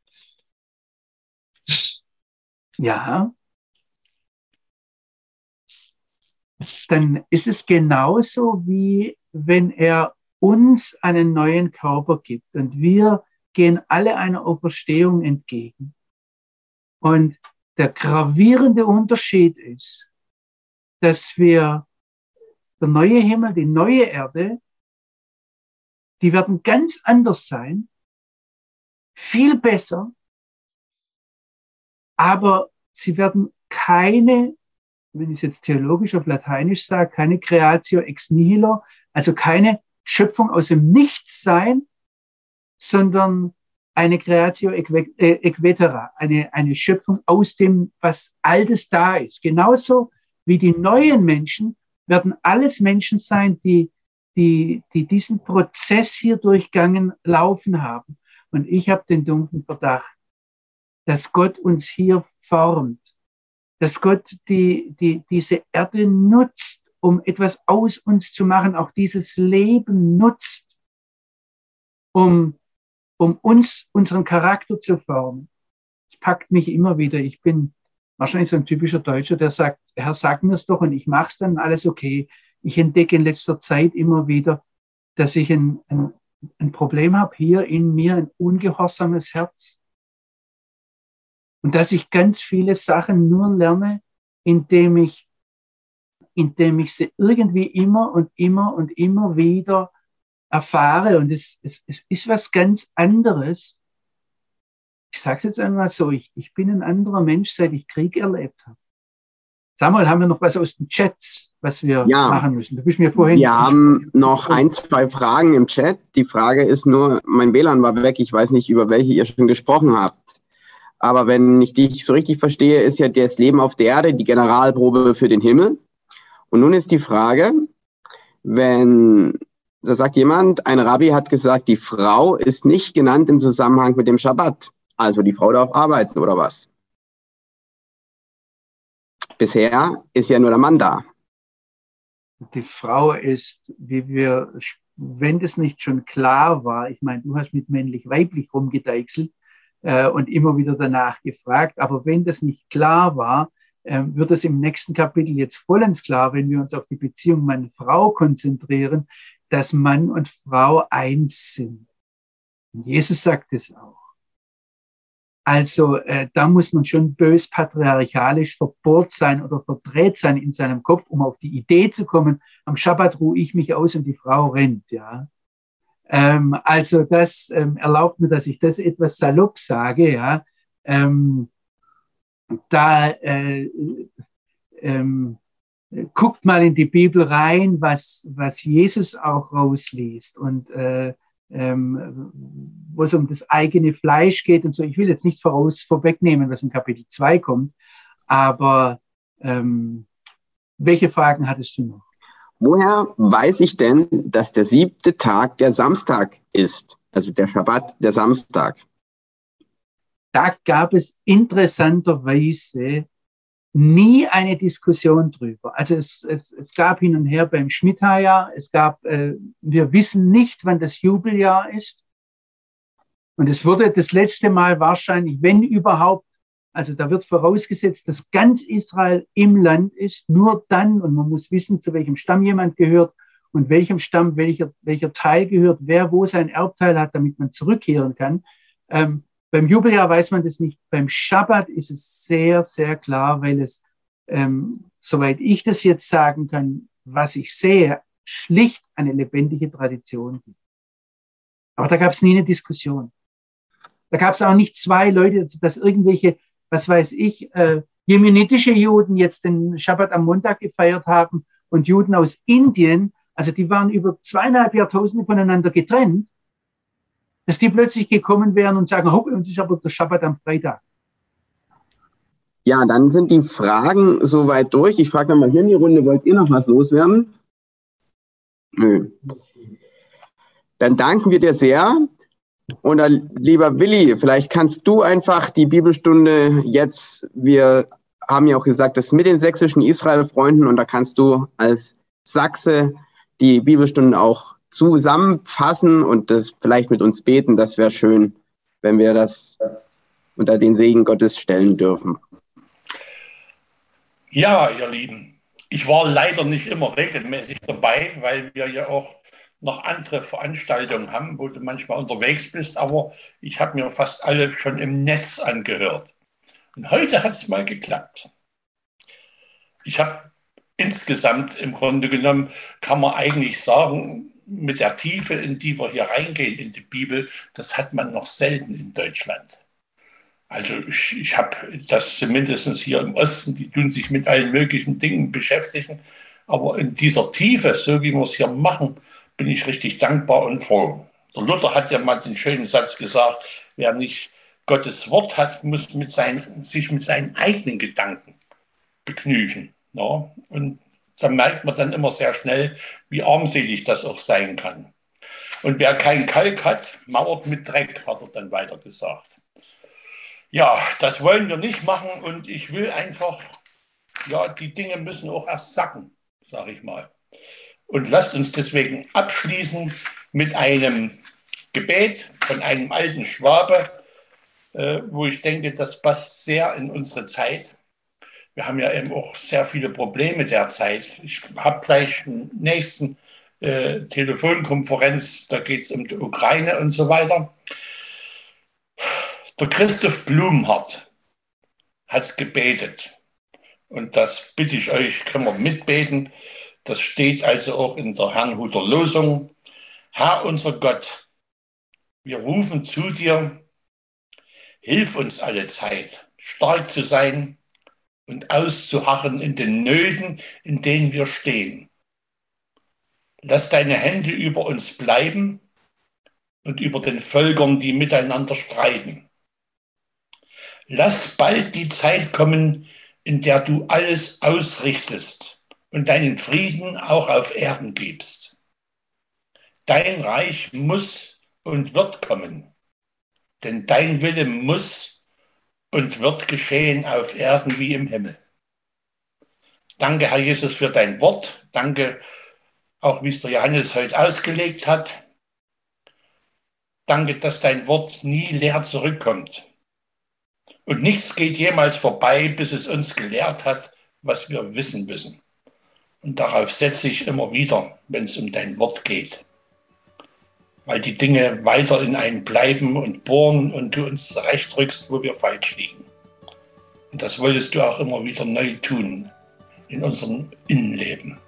Ja. Dann ist es genauso wie wenn er uns einen neuen Körper gibt und wir gehen alle einer Auferstehung entgegen. Und der gravierende Unterschied ist, dass wir der neue Himmel, die neue Erde, die werden ganz anders sein, viel besser, aber sie werden keine, wenn ich es jetzt theologisch auf Lateinisch sage, keine Creatio ex nihilo, also keine Schöpfung aus dem Nichts sein, sondern eine Creatio equetera, äh, eine, eine Schöpfung aus dem, was Altes da ist. Genauso wie die neuen Menschen werden alles Menschen sein, die, die, die diesen Prozess hier durchgangen laufen haben. Und ich habe den dunklen Verdacht, dass Gott uns hier formt, dass Gott die, die, diese Erde nutzt, um etwas aus uns zu machen, auch dieses Leben nutzt, um um uns, unseren Charakter zu formen. Es packt mich immer wieder. Ich bin wahrscheinlich so ein typischer Deutscher, der sagt, Herr, sag mir es doch und ich mach's dann, alles okay. Ich entdecke in letzter Zeit immer wieder, dass ich ein, ein, ein Problem habe, hier in mir ein ungehorsames Herz. Und dass ich ganz viele Sachen nur lerne, indem ich indem ich sie irgendwie immer und immer und immer wieder erfahre. Und es, es, es ist was ganz anderes. Ich sage jetzt einmal so, ich, ich bin ein anderer Mensch, seit ich Krieg erlebt habe. Samuel, haben wir noch was aus den Chats, was wir ja. machen müssen? Du bist mir vorhin. Wir haben noch ein, zwei Fragen im Chat. Die Frage ist nur, mein WLAN war weg. Ich weiß nicht, über welche ihr schon gesprochen habt. Aber wenn ich dich so richtig verstehe, ist ja das Leben auf der Erde die Generalprobe für den Himmel. Und nun ist die Frage, wenn, da sagt jemand, ein Rabbi hat gesagt, die Frau ist nicht genannt im Zusammenhang mit dem Schabbat. Also die Frau darf arbeiten oder was? Bisher ist ja nur der Mann da. Die Frau ist, wie wir, wenn das nicht schon klar war, ich meine, du hast mit männlich-weiblich rumgedeichselt äh, und immer wieder danach gefragt, aber wenn das nicht klar war, wird es im nächsten Kapitel jetzt vollends klar, wenn wir uns auf die Beziehung Mann-Frau konzentrieren, dass Mann und Frau eins sind. Und Jesus sagt es auch. Also äh, da muss man schon bös patriarchalisch verbohrt sein oder verdreht sein in seinem Kopf, um auf die Idee zu kommen, am Schabbat ruhe ich mich aus und die Frau rennt. Ja. Ähm, also das ähm, erlaubt mir, dass ich das etwas salopp sage. Ja. Ähm, da äh, ähm, guckt mal in die Bibel rein, was, was Jesus auch rausliest und äh, ähm, wo es um das eigene Fleisch geht und so. Ich will jetzt nicht voraus vorwegnehmen, was in Kapitel 2 kommt, aber ähm, welche Fragen hattest du noch? Woher weiß ich denn, dass der siebte Tag der Samstag ist? Also der Schabbat, der Samstag. Da gab es interessanterweise nie eine Diskussion drüber. Also es, es, es gab hin und her beim Schmidtjahr, es gab, äh, wir wissen nicht, wann das Jubeljahr ist. Und es wurde das letzte Mal wahrscheinlich, wenn überhaupt, also da wird vorausgesetzt, dass ganz Israel im Land ist, nur dann, und man muss wissen, zu welchem Stamm jemand gehört und welchem Stamm welcher, welcher Teil gehört, wer wo sein Erbteil hat, damit man zurückkehren kann. Ähm, beim Jubeljahr weiß man das nicht. Beim Schabbat ist es sehr, sehr klar, weil es, ähm, soweit ich das jetzt sagen kann, was ich sehe, schlicht eine lebendige Tradition gibt. Aber da gab es nie eine Diskussion. Da gab es auch nicht zwei Leute, dass irgendwelche, was weiß ich, äh, jemenitische Juden jetzt den Schabbat am Montag gefeiert haben und Juden aus Indien, also die waren über zweieinhalb Jahrtausende voneinander getrennt dass die plötzlich gekommen wären und sagen, hopp, uns ist aber der Schabbat am Freitag. Ja, dann sind die Fragen soweit durch. Ich frage nochmal hier in die Runde, wollt ihr noch was loswerden? Nö. Dann danken wir dir sehr. Und dann, lieber Willi, vielleicht kannst du einfach die Bibelstunde jetzt, wir haben ja auch gesagt, das mit den sächsischen Israel-Freunden und da kannst du als Sachse die Bibelstunde auch zusammenfassen und das vielleicht mit uns beten. Das wäre schön, wenn wir das unter den Segen Gottes stellen dürfen. Ja, ihr Lieben, ich war leider nicht immer regelmäßig dabei, weil wir ja auch noch andere Veranstaltungen haben, wo du manchmal unterwegs bist, aber ich habe mir fast alle schon im Netz angehört. Und heute hat es mal geklappt. Ich habe insgesamt im Grunde genommen, kann man eigentlich sagen, mit der Tiefe, in die wir hier reingehen in die Bibel, das hat man noch selten in Deutschland. Also ich, ich habe das zumindest hier im Osten, die tun sich mit allen möglichen Dingen beschäftigen. Aber in dieser Tiefe, so wie wir es hier machen, bin ich richtig dankbar und froh. Der Luther hat ja mal den schönen Satz gesagt, wer nicht Gottes Wort hat, muss mit seinen, sich mit seinen eigenen Gedanken begnügen. Ja? Und da merkt man dann immer sehr schnell, wie armselig das auch sein kann. Und wer keinen Kalk hat, mauert mit Dreck, hat er dann weiter gesagt. Ja, das wollen wir nicht machen und ich will einfach, ja, die Dinge müssen auch erst sacken, sage ich mal. Und lasst uns deswegen abschließen mit einem Gebet von einem alten Schwabe, äh, wo ich denke, das passt sehr in unsere Zeit wir haben ja eben auch sehr viele Probleme derzeit. Ich habe gleich einen nächsten äh, Telefonkonferenz, da geht es um die Ukraine und so weiter. Der Christoph Blumhardt hat gebetet. Und das bitte ich euch, können wir mitbeten. Das steht also auch in der Herrnhuter Losung. Herr unser Gott, wir rufen zu dir, hilf uns alle Zeit, stark zu sein und auszuharren in den Nöten, in denen wir stehen. Lass deine Hände über uns bleiben und über den Völkern, die miteinander streiten. Lass bald die Zeit kommen, in der du alles ausrichtest und deinen Frieden auch auf Erden gibst. Dein Reich muss und wird kommen, denn dein Wille muss und wird geschehen auf Erden wie im Himmel. Danke, Herr Jesus, für dein Wort. Danke, auch wie es der Johannes heute ausgelegt hat. Danke, dass dein Wort nie leer zurückkommt. Und nichts geht jemals vorbei, bis es uns gelehrt hat, was wir wissen müssen. Und darauf setze ich immer wieder, wenn es um dein Wort geht. Weil die Dinge weiter in einen bleiben und bohren und du uns zurechtdrückst, wo wir falsch liegen. Und das wolltest du auch immer wieder neu tun in unserem Innenleben.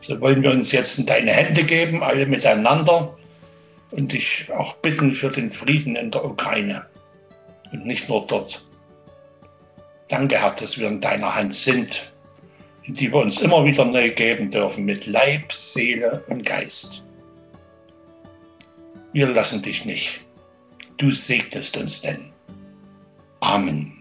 So wollen wir uns jetzt in deine Hände geben, alle miteinander und dich auch bitten für den Frieden in der Ukraine und nicht nur dort. Danke, Herr, dass wir in deiner Hand sind, in die wir uns immer wieder neu geben dürfen mit Leib, Seele und Geist. Wir lassen dich nicht. Du segnest uns denn. Amen.